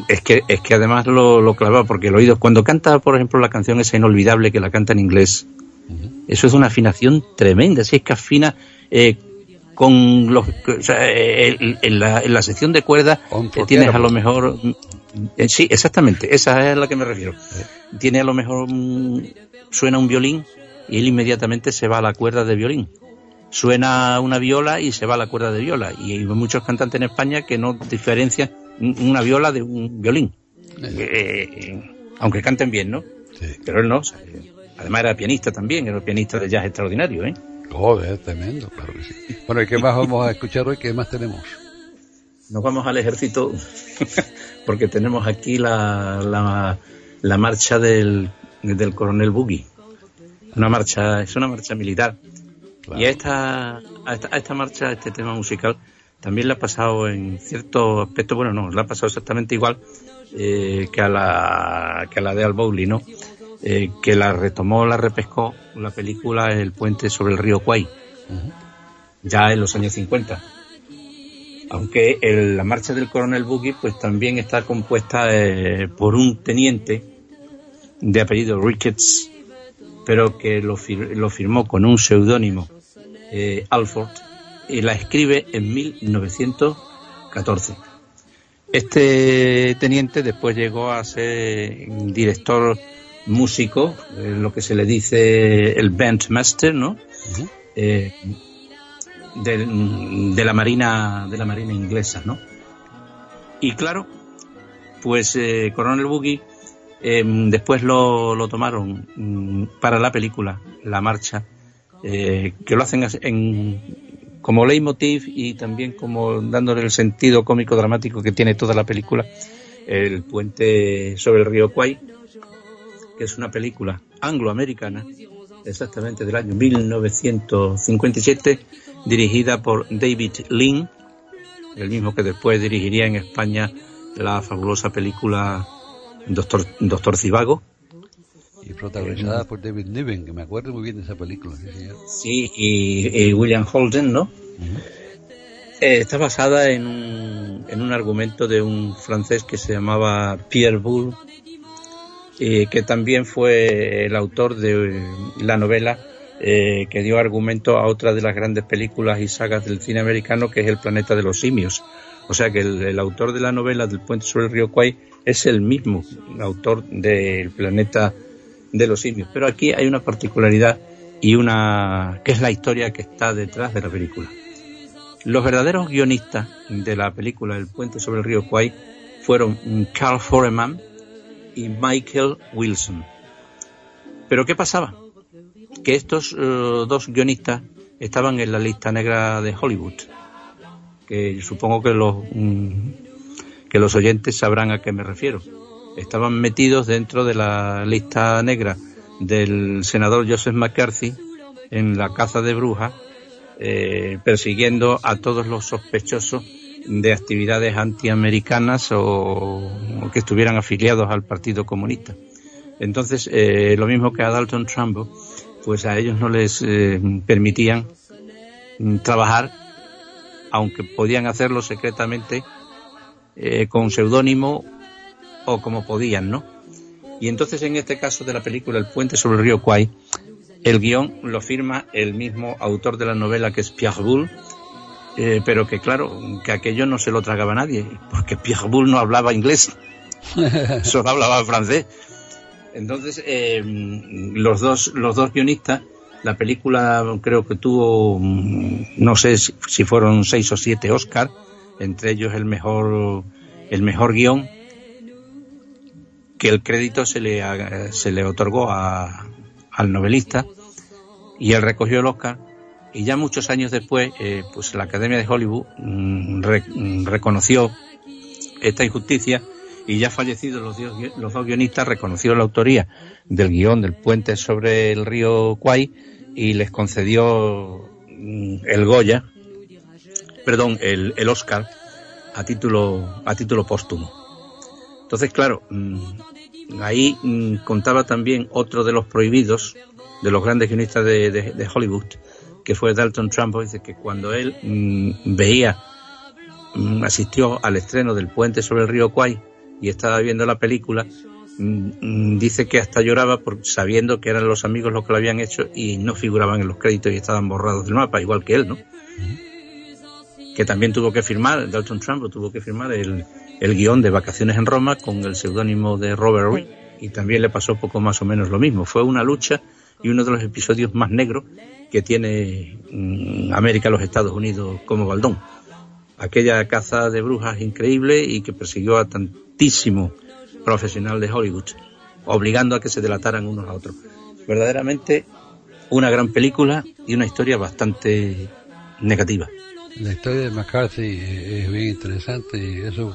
es que es que además lo, lo clavaba porque el oído cuando canta, por ejemplo, la canción esa inolvidable que la canta en inglés, eso es una afinación tremenda, si es que afina eh, con los, o sea, eh, en, en la, en la sección de cuerdas eh, tienes a lo mejor, eh, sí, exactamente, esa es a la que me refiero. Tiene a lo mejor suena un violín y él inmediatamente se va a la cuerda de violín suena una viola y se va a la cuerda de viola. Y hay muchos cantantes en España que no diferencian un- una viola de un violín. Eh, aunque canten bien, ¿no? Sí. Pero él no. o sea, además era pianista también, era un pianista de jazz extraordinario, ¿eh? Joder, tremendo, claro que sí. Bueno, ¿y qué más vamos a escuchar hoy? ¿Qué más tenemos? Nos vamos al ejército *laughs* porque tenemos aquí la, la, la marcha del, del coronel Boogie. Una marcha, es una marcha militar. Y a esta, a esta, a esta marcha, a este tema musical, también le ha pasado en cierto aspecto, bueno, no, le ha pasado exactamente igual eh, que, a la, que a la de Al Bowley, ¿no? Eh, que la retomó, la repescó la película El puente sobre el río Kwai, ya en los años 50 aunque el- la marcha del coronel Boogie pues también está compuesta eh, por un teniente de apellido Ricketts, pero que lo, fir- lo firmó con un seudónimo eh, Alford y la escribe en 1914. Este teniente después llegó a ser director músico, eh, lo que se le dice el bandmaster, ¿no? Eh, de la marina de la marina inglesa, ¿no? Y claro, pues eh, Coronel Boogie eh, después lo, lo tomaron mm, para la película, la marcha, que lo hacen en, como leitmotiv y también como dándole el sentido cómico dramático que tiene toda la película, el puente sobre el río Kwai, que es una película angloamericana, exactamente del año 1957, dirigida por David Lean, el mismo que después dirigiría en España la fabulosa película Doctor, Doctor Civago. Y protagonizada por David Niven, que me acuerdo muy bien de esa película. sí, señor. Sí, y, y William Holden, ¿no? Eh, está basada en un, en un argumento de un francés que se llamaba Pierre Boulle, que también fue el autor de la novela eh, que dio argumento a otra de las grandes películas y sagas del cine americano, que es El planeta de los simios. O sea que el, el autor de la novela del puente sobre el río Kwai es el mismo autor del planeta de los simios. Pero aquí hay una particularidad y una que es la historia que está detrás de la película. Los verdaderos guionistas de la película El puente sobre el río Kwai fueron Carl Foreman y Michael Wilson. Pero ¿qué pasaba? Que estos eh, dos guionistas estaban en la lista negra de Hollywood, que supongo que los mm, que los oyentes sabrán a qué me refiero. Estaban metidos dentro de la lista negra del senador Joseph McCarthy en la caza de brujas, eh, persiguiendo a todos los sospechosos de actividades antiamericanas o, o que estuvieran afiliados al Partido Comunista. Entonces, eh, lo mismo que a Dalton Trumbo, pues a ellos no les eh, permitían mm, trabajar, aunque podían hacerlo secretamente eh, con seudónimo o como podían, ¿no? Y entonces en este caso de la película El puente sobre el río Kwai, el guion lo firma el mismo autor de la novela que es Pierre Boulle, eh, pero que claro, que aquello no se lo tragaba nadie, porque Pierre Boulle no hablaba inglés, *laughs* solo hablaba francés. Entonces, eh, los dos, los dos guionistas, la película creo que tuvo, mm, no sé si fueron seis o siete Oscar, entre ellos el mejor, el mejor guion, que el crédito se le, se le otorgó a- al novelista y él recogió el Oscar y ya muchos años después eh, pues la Academia de Hollywood mm, mm, reconoció esta injusticia y ya fallecidos los, los dos guionistas reconocieron la autoría del guion del puente sobre el río Kwai y les concedió mm, el Goya perdón el, el Oscar a título a título póstumo. Entonces claro ahí contaba también otro de los prohibidos de los grandes guionistas de- de Hollywood, que fue Dalton Trumbo, dice que cuando él mm, veía, mm, asistió al estreno del puente sobre el río Kwai y estaba viendo la película, mm, dice que hasta lloraba por, sabiendo que eran los amigos los que lo habían hecho y no figuraban en los créditos y estaban borrados del mapa, igual que él, ¿no? que también tuvo que firmar, Dalton Trumbo tuvo que firmar el, el guion de Vacaciones en Roma con el seudónimo de Robert Reed y también le pasó poco más o menos lo mismo. Fue una lucha y uno de los episodios más negros que tiene mm, América, los Estados Unidos como baldón. Aquella caza de brujas increíble y que persiguió a tantísimo profesional de Hollywood, obligando a que se delataran unos a otros. Verdaderamente una gran película y una historia bastante negativa. La historia de McCarthy eh, es bien interesante y eso,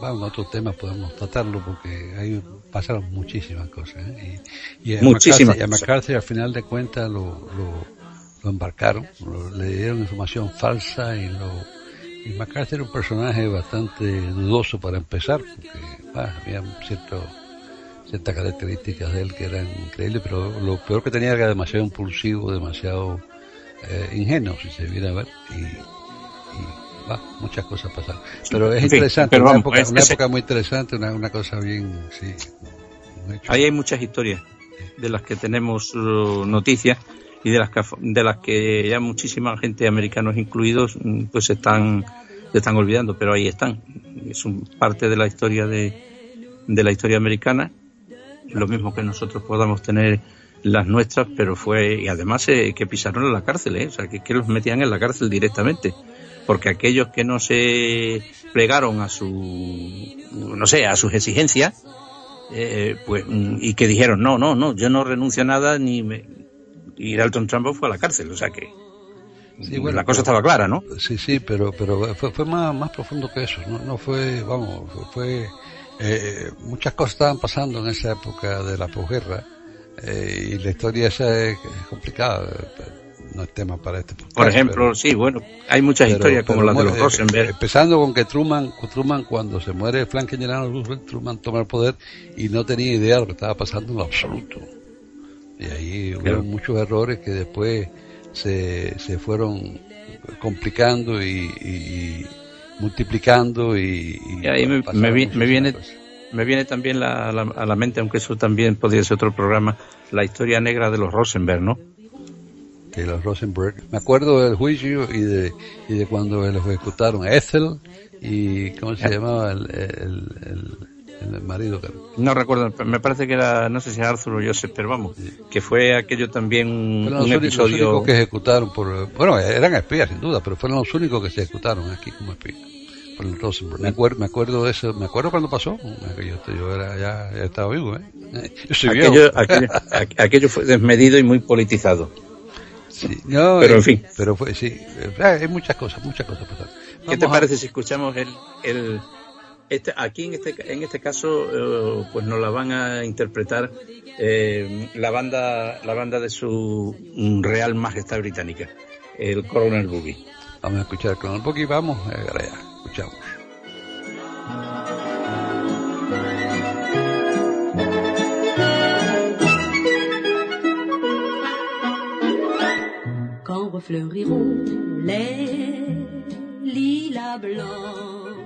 bueno, en otros temas podemos tratarlo porque ahí pasaron muchísimas cosas. ¿eh? Y, y a Muchísimas a. McCarthy al final de cuentas lo, lo, lo embarcaron, lo- le dieron información falsa y lo... Y McCarthy era un personaje bastante dudoso para empezar porque bah, había cierto, ciertas características de él que eran increíbles, pero lo peor que tenía era demasiado impulsivo, demasiado eh, ingenuo, si se viera a ver. Y, y muchas cosas pasaron. Pero es interesante, una, época, es- una ese- época muy interesante, una, una cosa bien, sí. un hecho. Ahí hay muchas historias de las que tenemos uh, noticias y de las que de las que ya muchísima gente americanos incluidos mm, pues están se están olvidando pero ahí están es un, parte de la historia de, de la historia americana lo mismo que nosotros podamos tener las nuestras pero fue y además eh, que pisaron en la cárcel ¿eh? o sea que, que los metían en la cárcel directamente porque aquellos que no se plegaron a su no sé a sus exigencias eh, pues mm, y que dijeron no no no yo no renuncio a nada ni me... y Dalton Trumbo fue a la cárcel o sea que Sí, bueno, la cosa pero- estaba clara no Sí, sí, pero, pero fue, fue más, más profundo que eso. No, no fue, vamos, fue, eh, muchas cosas estaban pasando en esa época de la posguerra eh, y la historia esa es, es complicada. eh, No es tema para este podcast, por ejemplo pero- sí bueno hay muchas pero- historias como la de los muere- Rosenberg Empezando con que Truman, Truman cuando se muere Franklin Roosevelt, Truman toma el poder y no tenía idea de lo que estaba pasando en lo absoluto. Y ahí hubo Claro. muchos errores que después se, se fueron complicando y, y- multiplicando y, y Y ahí me- me vi- me viene- cosas. me viene también la- la- a la mente aunque eso también podría ser otro programa la historia negra de los Rosenberg no que los Rosenberg. Me acuerdo del juicio y de, y de cuando los ejecutaron Ethel y ¿cómo se llamaba el, el, el, el marido? que- no recuerdo me parece que era no sé si Arthur o Joseph pero vamos que fue aquello también un, Fueron un los, episodio únicos que ejecutaron por, bueno, eran espías sin duda, pero fueron los únicos que se ejecutaron aquí como espías. Por el Rosenberg. Me acuerdo, me acuerdo de eso, me acuerdo cuando pasó. Aquello, yo era, ya, ya estaba vivo, ¿eh? *laughs* Yo soy aquello, viejo. aquello, aqu- aquello fue desmedido y muy politizado Sí, no, Pero, en fin. Pero fue, sí, eh, hay muchas cosas, muchas cosas pasaron. ¿Qué te Vamos a- parece si escuchamos el, el este, aquí en este en este caso eh, pues nos la van a interpretar eh, la banda la banda de su Real Majestad Británica, el Coronel Boogie. Vamos a escuchar un poquito y vamos eh, allá. Escuchamos. Quand refleuriront les lilas blancs.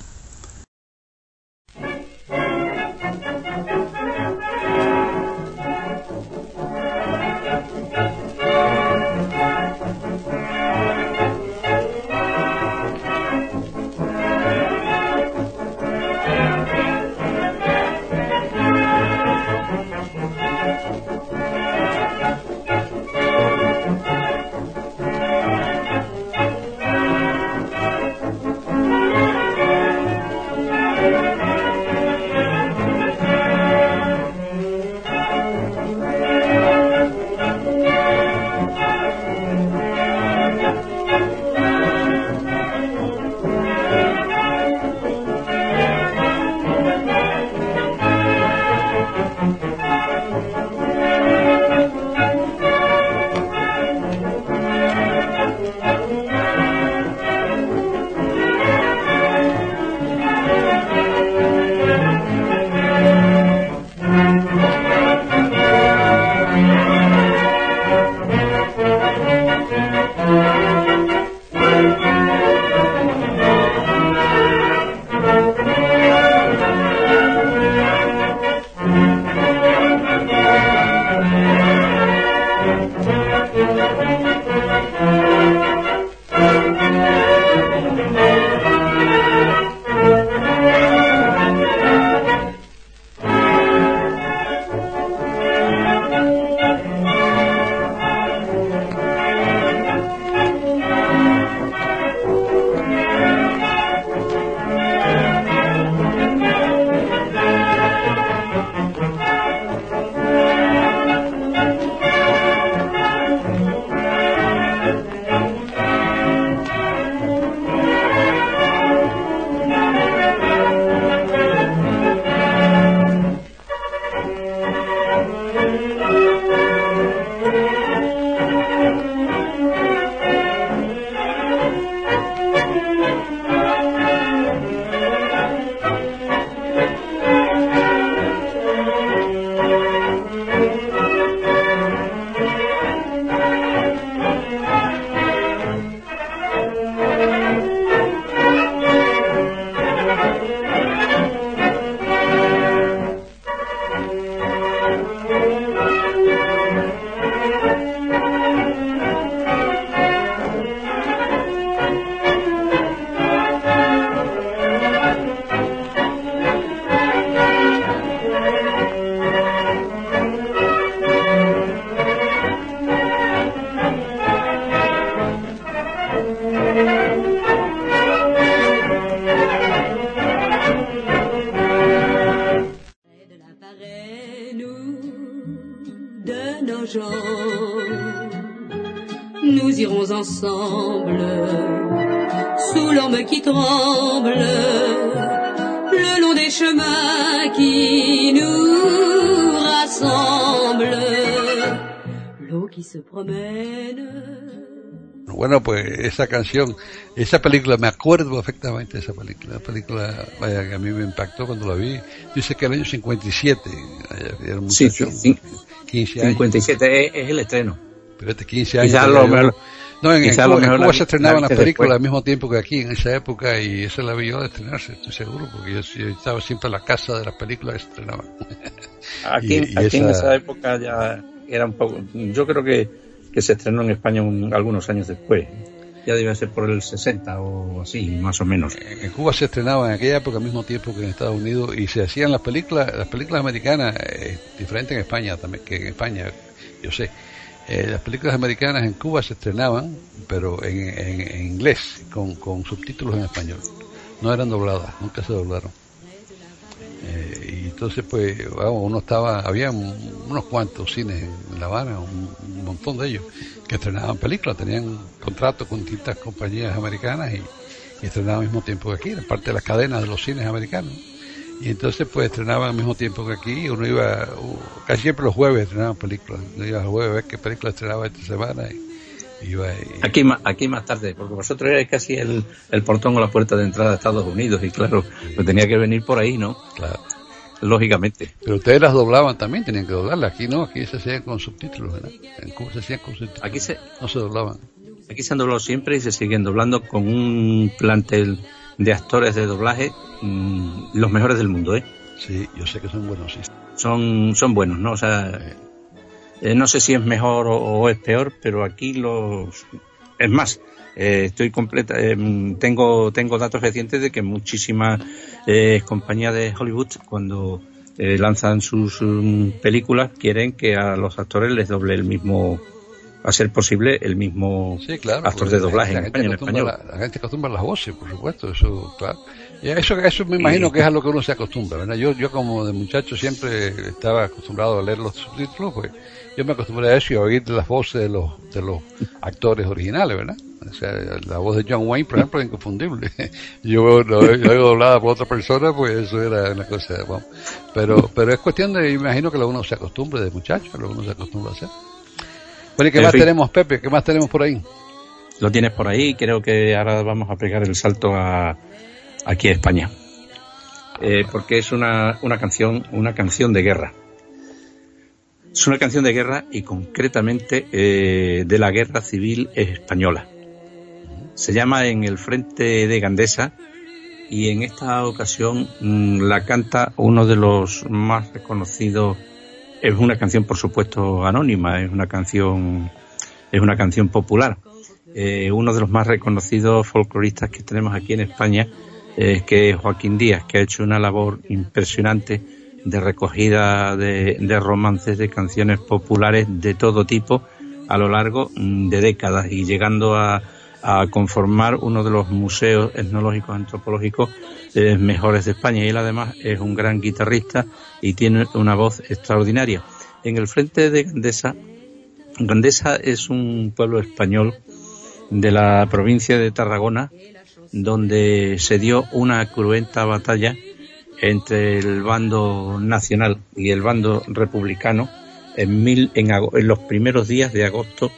esa canción, esa película, me acuerdo perfectamente de esa película. La película, vaya, que a mí me impactó cuando la vi. Dice que el año 57, era un Sí, muchacho, sí, 15 años. 57 es, es el estreno. Pero este 15 años. Quizás lo mejor- no, en, en quizás Cuba, lo en mejor Cuba la- se estrenaban la las películas después. al mismo tiempo que aquí, en esa época, y esa la vi yo de estrenarse, estoy seguro, porque yo, yo estaba siempre en la casa de las películas que se estrenaban. *laughs* Aquí, Y- y aquí en esa- esa época ya era un poco. Yo creo que, que se estrenó en España un- algunos años después. Ya debe ser por el 60 o así, más o menos. En en Cuba se estrenaba en aquella época al mismo tiempo que en Estados Unidos y se hacían las películas, las películas americanas, eh, diferente en España también que en España, yo sé. Eh, las películas americanas en Cuba se estrenaban, pero en, en- en inglés, con, con subtítulos en español. No eran dobladas, nunca se doblaron. Eh, entonces, pues, vamos, uno estaba, había un- unos cuantos cines en La Habana, un, un montón de ellos, que estrenaban películas, tenían contratos con distintas compañías americanas y, y estrenaban al mismo tiempo que aquí, era parte de las cadenas de los cines americanos. Y entonces, pues, estrenaban al mismo tiempo que aquí, uno iba, casi siempre los jueves estrenaban películas, uno iba el jueves a ver qué película estrenaba esta semana y iba y, Aquí, ma- aquí más tarde, porque vosotros erais casi el, el portón o la puerta de entrada de Estados Unidos y claro, pues tenía que venir por ahí, ¿no? claro. Lógicamente. Pero ustedes las doblaban también, tenían que doblarlas. Aquí no, aquí se hacían con subtítulos, ¿verdad? En Cuba se hacían con subtítulos. Aquí se, No se doblaban. aquí se han doblado siempre y se siguen doblando con un plantel de actores de doblaje mm, los mejores del mundo, ¿eh? Sí, yo sé que son buenos, sí. Son, son buenos, ¿no? O sea, eh, no sé si es mejor o, o es peor, pero aquí los... Es más, eh, estoy completa, eh, tengo, tengo datos recientes de que muchísimas eh, compañías de Hollywood, cuando eh, lanzan sus mm, películas, quieren que a los actores les doble el mismo, a ser posible, el mismo Sí, claro. actor de doblaje la, en España, español. La, la gente acostumbra las voces, por supuesto, eso, claro. Y eso, eso me imagino que es a lo que uno se acostumbra, ¿verdad? Yo, yo como de muchacho siempre estaba acostumbrado a leer los subtítulos, pues yo me acostumbré a eso y a oír las voces de los, de los actores originales, ¿verdad? O sea, la voz de John Wayne, por ejemplo, es inconfundible. *laughs* Yo lo he doblada por otra persona, pues eso era una cosa, vamos. Pero, pero es cuestión de, imagino que lo uno se acostumbre de muchacho, lo uno se acostumbra a hacer. Bueno, ¿y qué En más fin. tenemos, Pepe? ¿Qué más tenemos por ahí? Lo tienes por ahí, creo que ahora vamos a pegar el salto a, aquí a España. Eh, porque es una, una canción, una canción de guerra. Es una canción de guerra y concretamente eh, de la guerra civil española. Se llama En el frente de Gandesa y en esta ocasión mm, la canta uno de los más reconocidos. Es una canción, por supuesto, anónima, es una canción, es una canción popular. Eh, uno de los más reconocidos folcloristas que tenemos aquí en España, eh, que es Joaquín Díaz, que ha hecho una labor impresionante de recogida de, romances, de canciones populares de todo tipo a lo largo mm, de décadas y llegando a, a conformar uno de los museos etnológicos antropológicos eh, mejores de España. Y él además es un gran guitarrista y tiene una voz extraordinaria. En el frente de Gandesa, Gandesa es un pueblo español de la provincia de Tarragona, donde se dio una cruenta batalla entre el bando nacional y el bando republicano en, mil, en, los primeros días de agosto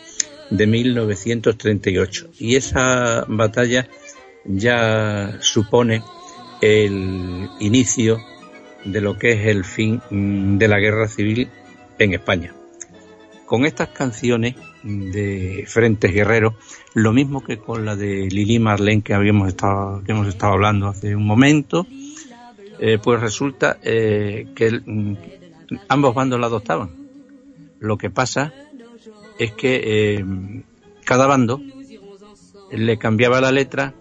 de 1938. Y esa batalla ya supone el inicio de lo que es el fin mm, de la guerra civil en España. Con estas canciones de Frentes Guerreros, lo mismo que con la de Lili Marlene que habíamos estado, que hemos estado hablando hace un momento, eh, pues resulta eh, que mm, ambos bandos la adoptaban. Lo que pasa es que eh, cada bando le cambiaba la letra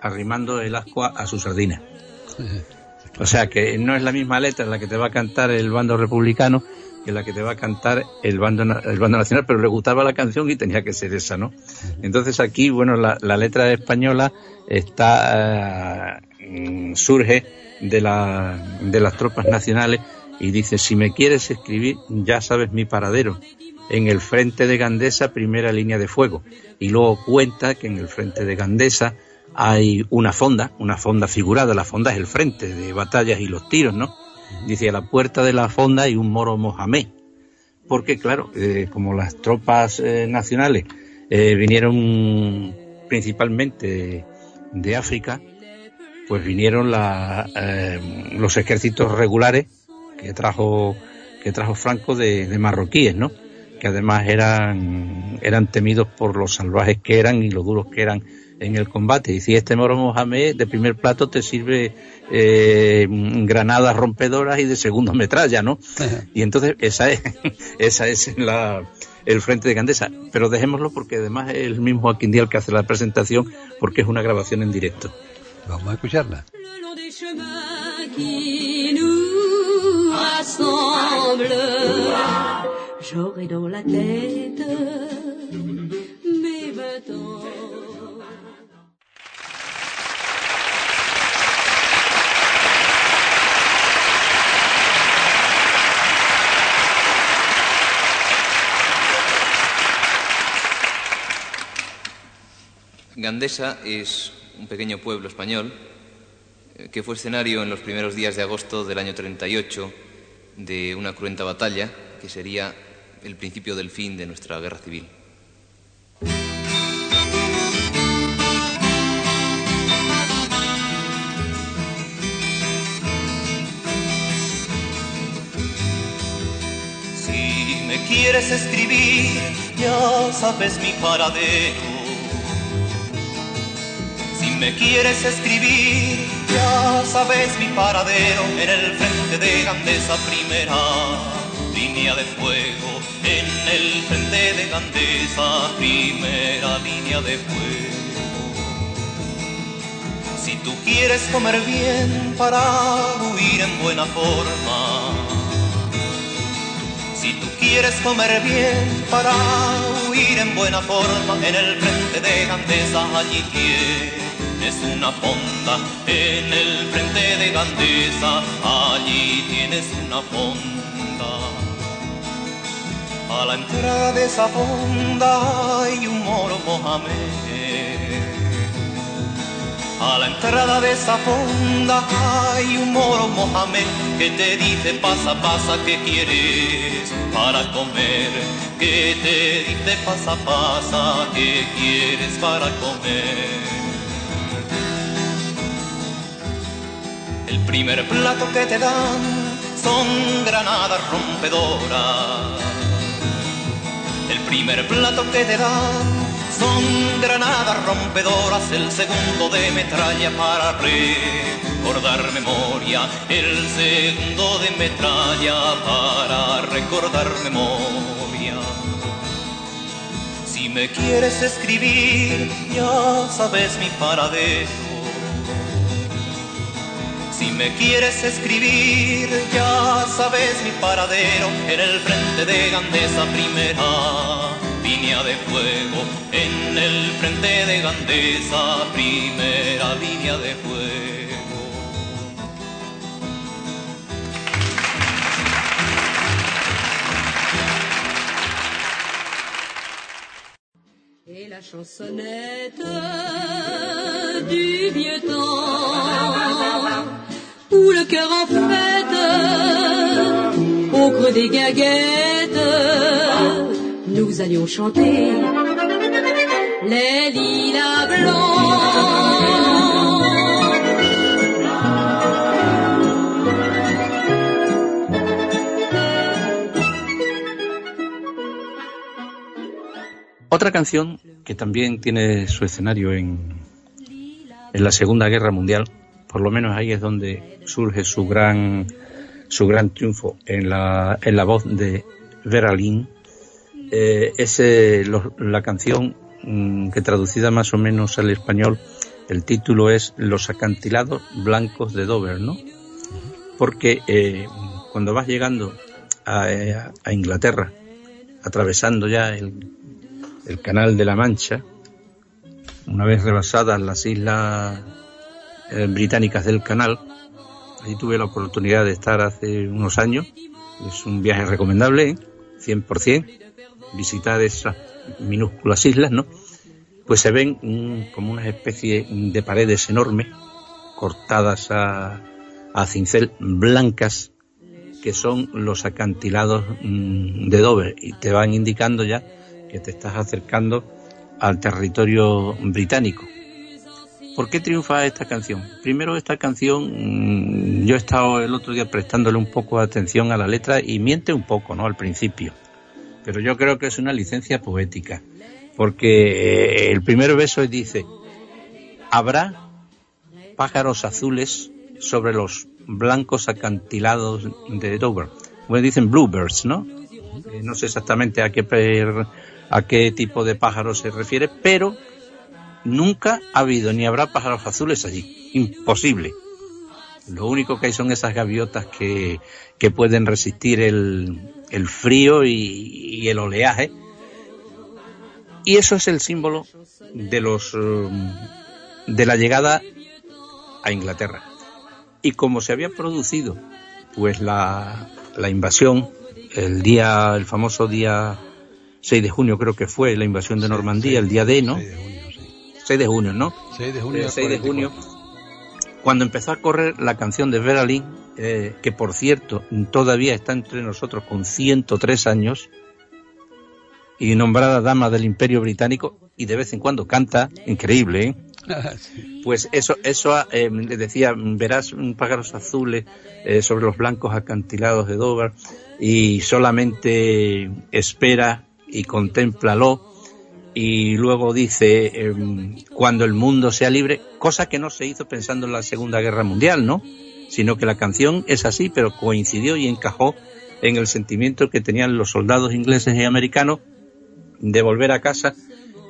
arrimando el ascua a su sardina. O sea que no es la misma letra la que te va a cantar el bando republicano que la que te va a cantar el bando, el bando nacional, pero le gustaba la canción y tenía que ser esa, ¿no? Entonces aquí, bueno, la, la letra española está, eh, mm, surge de, la, de las tropas nacionales y dice, si me quieres escribir, ya sabes mi paradero. En el frente de Gandesa, primera línea de fuego. Y luego cuenta que en el frente de Gandesa hay una fonda, una fonda figurada. La fonda es el frente de batallas y los tiros, ¿no? Dice, a la puerta de la fonda hay un moro mohamed. Porque, claro, eh, como las tropas eh, nacionales eh, vinieron principalmente de, África, pues vinieron la, los ejércitos regulares que trajo, que trajo Franco de, de marroquíes, ¿no? Que además eran, eran temidos por los salvajes que eran y lo duros que eran en el combate. Y si este moro Mohamed de primer plato te sirve eh, granadas rompedoras y de segundo metralla, ¿no? Y entonces esa es, *laughs* esa es la, el frente de Gandesa. Pero dejémoslo porque además es el mismo Joaquín Díaz el que hace la presentación porque es una grabación en directo. Vamos a escucharla. J'aurai dans la tête mes vingt. Gandesa es un pequeño pueblo español eh, que fue escenario en los primeros días de agosto del año 38 de una cruenta batalla que sería el principio del fin de nuestra guerra civil. Si me quieres escribir, ya sabes mi paradero. Si me quieres escribir, ya sabes mi paradero en el frente de Gandesa, primera línea de fuego en el frente de Gandesa primera línea de fuego. Si tú quieres comer bien para huir en buena forma, si tú quieres comer bien para huir en buena forma, en el frente de Gandesa allí tienes una fonda. En el frente de Gandesa allí tienes una fonda. A la entrada de esa fonda hay un moro Mohamed. A la entrada de esa fonda hay un moro Mohamed que te dice pasa, pasa, ¿qué quieres para comer? Que te dice pasa, pasa, ¿qué quieres para comer? El primer plato que te dan son granadas rompedoras. El primer plato que te dan son granadas rompedoras, el segundo de metralla para recordar memoria, el segundo de metralla para recordar memoria. Si me quieres escribir, ya sabes mi paradero. Si me quieres escribir, ya sabes mi paradero en el frente de Gandesa primera línea de fuego, en el frente de Gandesa primera línea de fuego. La chansonnette du vieux où le cœur en fête, au creux des guinguettes, nous allions chanter les lilas blancs. Otra canción que también tiene su escenario en, en la Segunda Guerra Mundial, por lo menos ahí es donde surge su gran su gran triunfo en la, en la voz de Vera Lynn, eh, la canción mm, que traducida más o menos al español, el título es Los acantilados blancos de Dover, ¿no? Porque eh, cuando vas llegando a, a Inglaterra, atravesando ya el, el canal de la Mancha, una vez rebasadas las islas eh, británicas del canal, ahí tuve la oportunidad de estar hace unos años, es un viaje recomendable, ¿eh? 100%, visitar esas minúsculas islas, ¿no? Pues se ven como una especie de paredes enormes, cortadas a, a cincel, blancas, que son los acantilados mm, de Dover, y te van indicando ya que te estás acercando al territorio británico. ¿Por qué triunfa esta canción? Primero, esta canción, mm, yo he estado el otro día prestándole un poco de atención a la letra y miente un poco, ¿no? Al principio. Pero yo creo que es una licencia poética. Porque eh, el primer verso dice, habrá pájaros azules sobre los blancos acantilados de Dover. Bueno, dicen bluebirds, ¿no? Eh, no sé exactamente a qué, a qué tipo de pájaros se refiere, pero nunca ha habido ni habrá pájaros azules allí. Imposible. Lo único que hay son esas gaviotas que, que pueden resistir el, el frío y, y el oleaje. Y eso es el símbolo de los um, de la llegada a Inglaterra. Y como se había producido pues la, la invasión el día el famoso día 6 de junio creo que fue la invasión de Normandía, el día D, ¿no? 6 de junio, sí. 6 de junio, ¿no? 6 de junio. El 6 de 44. junio, cuando empezó a correr la canción de Vera Lynn, eh, que por cierto todavía está entre nosotros con 103 años, y nombrada dama del Imperio Británico, y de vez en cuando canta, increíble, ¿eh? *laughs* Pues eso, eso eh, le decía, verás pájaros azules eh, sobre los blancos acantilados de Dover. y solamente espera y contémplalo y luego dice em, cuando el mundo sea libre, cosa que no se hizo pensando en la Segunda Guerra Mundial, ¿no? Sino que la canción es así, pero coincidió y encajó en el sentimiento que tenían los soldados ingleses y americanos de volver a casa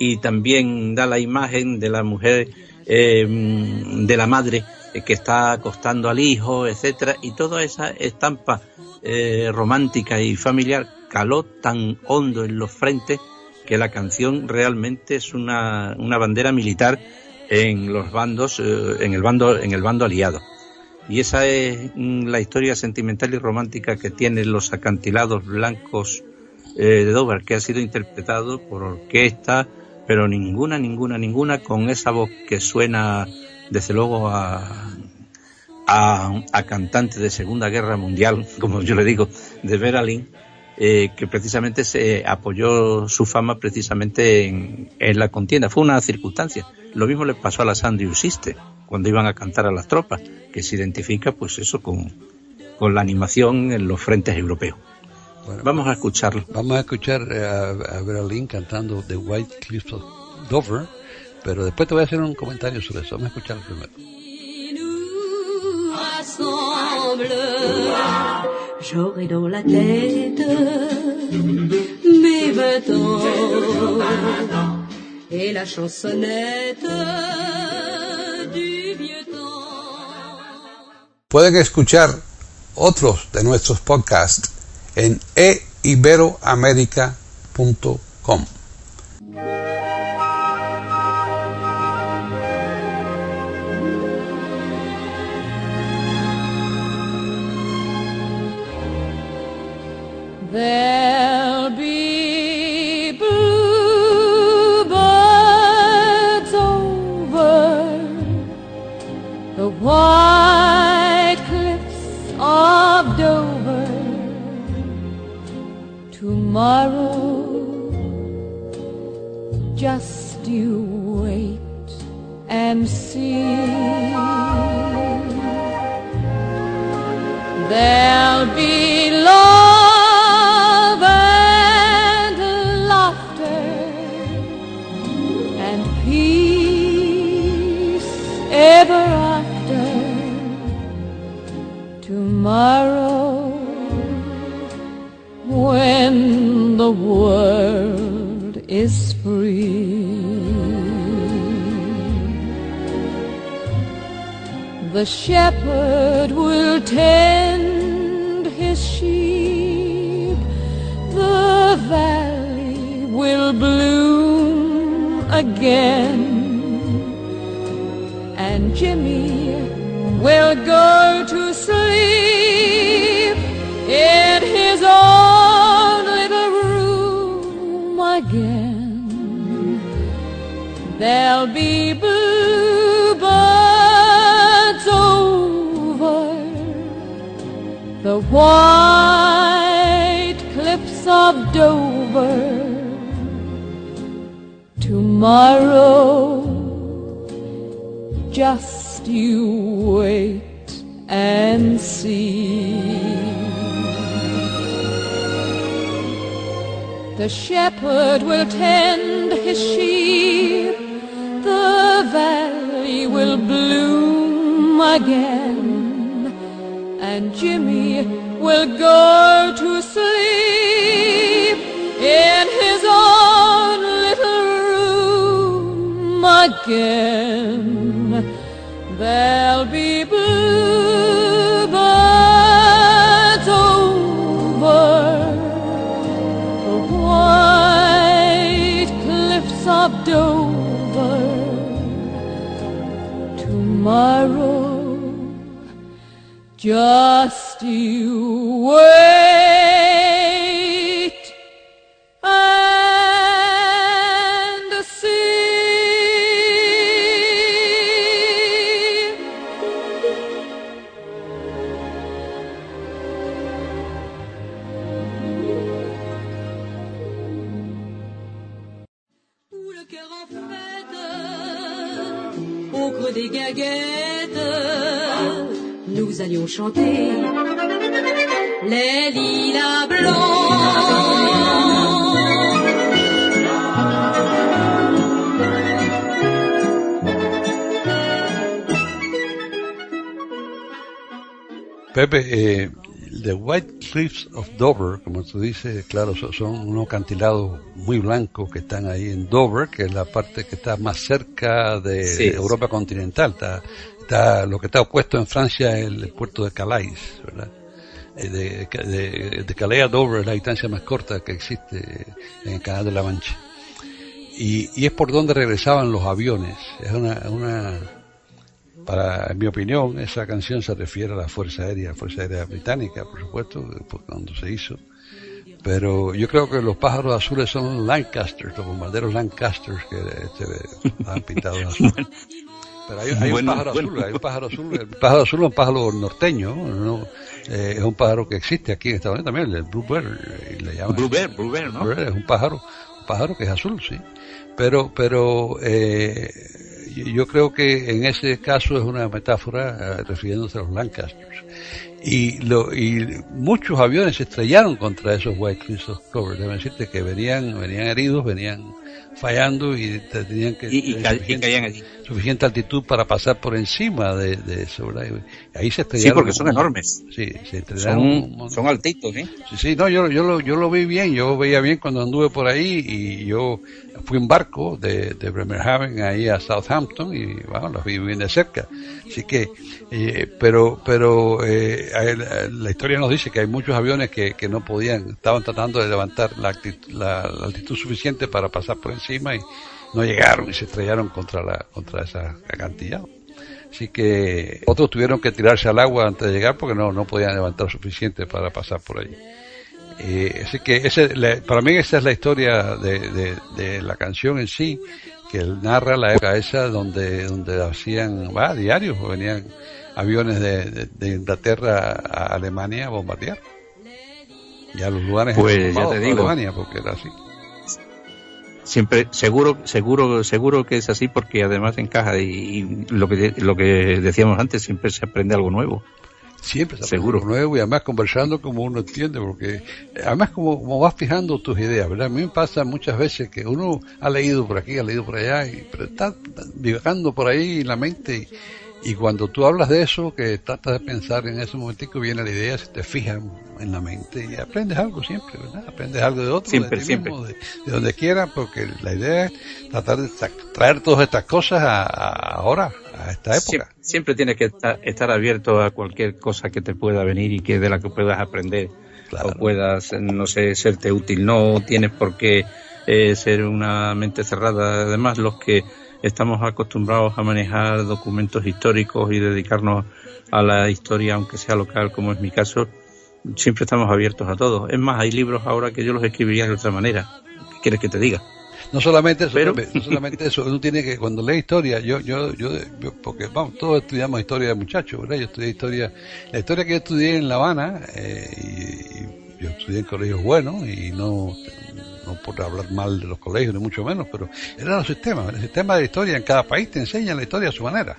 y también da la imagen de la mujer, em, de la madre que está acostando al hijo, etcétera, y toda esa estampa eh, romántica y familiar caló tan hondo en los frentes que la canción realmente es una, una bandera militar en los bandos, eh, en el bando, en el bando aliado. Y esa es mm, la historia sentimental y romántica que tienen los acantilados blancos eh, de Dover, que ha sido interpretado por orquesta, pero ninguna, ninguna, ninguna con esa voz que suena, desde luego, a, a, a cantante de Segunda Guerra Mundial, *laughs* como yo le digo, de Berlín, eh, que precisamente se apoyó su fama precisamente en, la contienda. Fue una circunstancia. Lo mismo le pasó a la Sandy Usiste cuando iban a cantar a las tropas, que se identifica pues eso con, con la animación en los frentes europeos. vamos a escucharlo. Vamos a escuchar a, a Berlín cantando The White Cliffs of Dover, pero después te voy a hacer un comentario sobre eso. Vamos a escucharlo primero. J'aurai dans la tête mes vingt ans et la chansonnette du vieux temps. Pueden escuchar otros de nuestros podcasts en eiberoamerica.com. There'll be bluebirds over the white cliffs of Dover tomorrow. Just you wait and see. There'll be love tomorrow when the world is free. The shepherd will tend his sheep. The valley will bloom again. And Jimmy will go to sleep Be bluebirds over the white cliffs of Dover. Tomorrow, just you wait and see. The shepherd will tend his sheep, valley will bloom again, and Jimmy will go to sleep in his own little room again. There'll chanter les lilas blancs. Pepe, eh, The White Cliffs of Dover, como tú dices, claro, son, unos acantilados muy blancos que están ahí en Dover, que es la parte que está más cerca de, Sí. Europa continental. Está, está, lo que está opuesto en Francia es el puerto de Calais, ¿verdad? Eh, De, de, de Calais a Dover es la distancia más corta que existe en el Canal de la Mancha. Y, y es por donde regresaban los aviones. Es una, una, para, en mi opinión, esa canción se refiere a la Fuerza Aérea, Fuerza Aérea Británica, por supuesto, pues, cuando se hizo. Pero yo creo que los pájaros azules son Lancasters, los bombarderos Lancasters que este, estaban pintados de azul. Pero hay, hay Bueno, un pájaro bueno. azul, hay un pájaro azul. El pájaro azul es un pájaro norteño, ¿no? Eh, es un pájaro que existe aquí en Estados Unidos también, el Bluebird, le llaman. Bluebird, Bluebird, ¿no? Es un pájaro, un pájaro que es azul, sí. Pero, pero eh, yo- creo que en ese caso es una metáfora eh, refiriéndose a los Lancasters. Y, lo, y muchos aviones se estrellaron contra esos White of Dover. Deben decirte que venían, venían heridos, venían fallando y te- tenían que Y, y, suficiente, caían allí. suficiente altitud para pasar por encima de, de eso. ¿verdad? Ahí se Sí, estrellaron. porque son enormes. Sí, se estrellaron. Son, son altitos, ¿eh? Sí, sí, no, yo, yo, lo, yo lo vi bien, yo veía bien cuando anduve por ahí y yo fui en barco de, de Bremerhaven ahí a Southampton y bueno, los vi bien de cerca. Así que, eh, pero, pero eh, la historia nos dice que hay muchos aviones que, que no podían, estaban tratando de levantar la, actitud- la, la altitud suficiente para pasar por encima y no llegaron y se estrellaron contra la, contra esa acantilado. Así que otros tuvieron que tirarse al agua antes de llegar porque no, no podían levantar suficiente para pasar por allí. Eh, así que ese, la- para mí esa es la historia de, de, de la canción en sí, que narra la época esa donde, donde hacían va, diarios, venían aviones de, de- Inglaterra a Alemania a bombardear. Ya los lugares Pues, ya te digo. Alemania, porque era así. Siempre, seguro, seguro, seguro que es así porque además encaja y, y lo que lo que decíamos antes siempre se aprende algo nuevo. Siempre se aprende Seguro. algo nuevo y además conversando como uno entiende, porque además como, como vas fijando tus ideas, ¿verdad? A mí me pasa muchas veces que uno ha leído por aquí, ha leído por allá, y, pero está divagando por ahí en la mente y, y cuando tú hablas de eso, que tratas de pensar en ese momentico, viene la idea, se te fija en la mente y aprendes algo siempre, ¿verdad? Aprendes algo de otro, Siempre, de ti siempre. mismo, de, de donde quiera, porque la idea es tratar de tra- traer todas estas cosas a, a ahora, a esta época. Siempre, siempre tienes que estar, estar abierto a cualquier cosa que te pueda venir y que de la que puedas aprender Claro. o puedas, no sé, serte útil. No tienes por qué eh, ser una mente cerrada. Además, los que estamos acostumbrados a manejar documentos históricos y dedicarnos a la historia, aunque sea local, como es mi caso, siempre estamos abiertos a todo. Es más, hay libros ahora que yo los escribiría de otra manera. ¿Qué quieres que te diga? No solamente eso, Pero- no solamente eso, uno tiene que, cuando lee historia, yo, yo, yo, yo- porque vamos, todos estudiamos historia de muchachos, ¿verdad? Yo estudié historia, la historia que yo estudié en La Habana, eh, y, y yo estudié en colegios buenos, y no, no por hablar mal de los colegios, ni mucho menos, pero eran los sistemas, el sistema de la historia en cada país te enseñan la historia a su manera.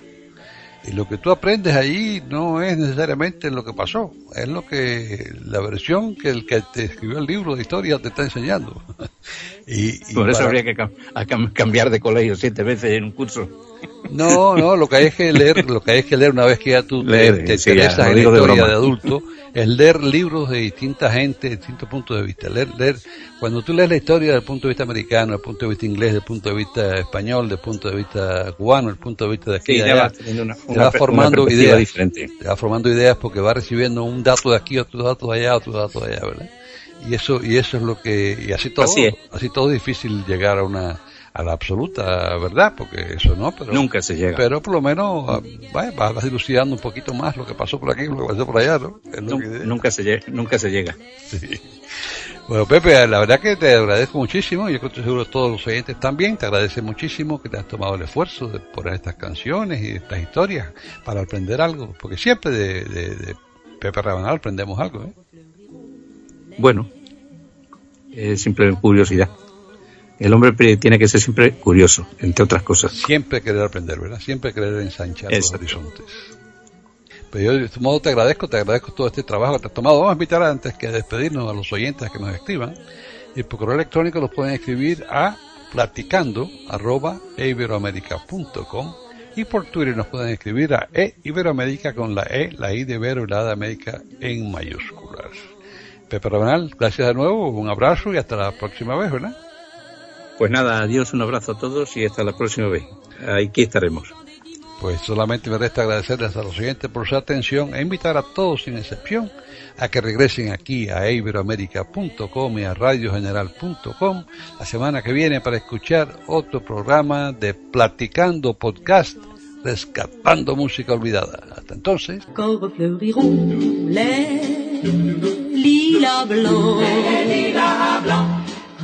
Y lo que tú aprendes allí no es necesariamente lo que pasó, es lo que la versión que el que te escribió el libro de historia te está enseñando. *laughs* y, y Por eso para- habría que cam- cambiar de colegio siete veces en un curso. No, no, lo que hay es que leer, lo que hay es que leer una vez que ya tú te- Leer, te, interesas en la de historia de adulto, es leer libros de distinta gente, de distintos puntos de vista. Leer, leer, cuando tú lees la historia desde el punto de vista americano, desde el punto de vista inglés, desde el punto de vista español, desde el punto de vista cubano, desde el punto de vista de aquí Sí, de allá, una, te va per- formando ideas, diferente. te va formando ideas porque va recibiendo un dato de aquí, otro dato de allá, otro dato de allá, ¿verdad? Y eso, y eso es lo que, y así todo, Así es. así todo es difícil llegar a una, a la absoluta verdad, porque eso no, pero Nunca se llega. pero por lo menos ah, vaya, vas dilucidando un poquito más lo que pasó por aquí lo que pasó por allá, ¿no? Nunca, se llega, nunca se llega. sí. Bueno, Pepe, la verdad que te agradezco muchísimo. Yo creo que seguro todos los oyentes también te agradecen muchísimo que te has tomado el esfuerzo de poner estas canciones y estas historias para aprender algo, porque siempre de, de- de Pepe Rabanal aprendemos algo, ¿eh? Bueno, es simple curiosidad. El hombre tiene que ser siempre curioso, entre otras cosas. Siempre querer aprender, ¿verdad? Siempre querer ensanchar los horizontes. Pero yo de este modo te agradezco, te agradezco todo este trabajo que te has tomado. Vamos a invitar antes que despedirnos a los oyentes que nos escriban. Y por correo electrónico los pueden escribir a platicando arroba eiberoamerica.com y por Twitter nos pueden escribir a e iberoamérica con la e, la i de Ibero y la de América en mayúsculas. Pepe Rabanal, gracias de nuevo, un abrazo y hasta la próxima vez, ¿verdad? Pues nada, adiós, un abrazo a todos y hasta la próxima vez. Aquí estaremos. Pues solamente me resta agradecerles a los oyentes por su atención e invitar a todos sin excepción a que regresen aquí a iberoamérica.com y a radiogeneral.com la semana que viene para escuchar otro programa de Platicando Podcast, rescatando música olvidada. Hasta entonces.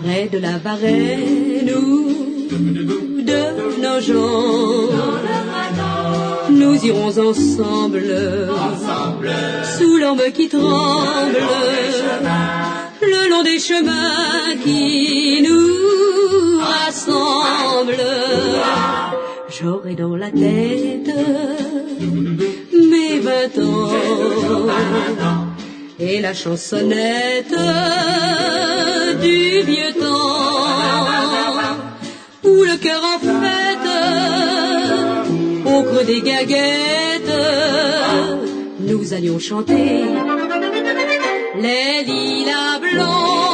Près de la varenne ou de nos gens. Nous irons ensemble, sous l'orme qui tremble, le long des chemins qui nous rassemblent. J'aurai dans la tête mes vingt ans et la chansonnette du vieux temps où le cœur en fête au creux des gaguettes nous allions chanter les lilas blancs.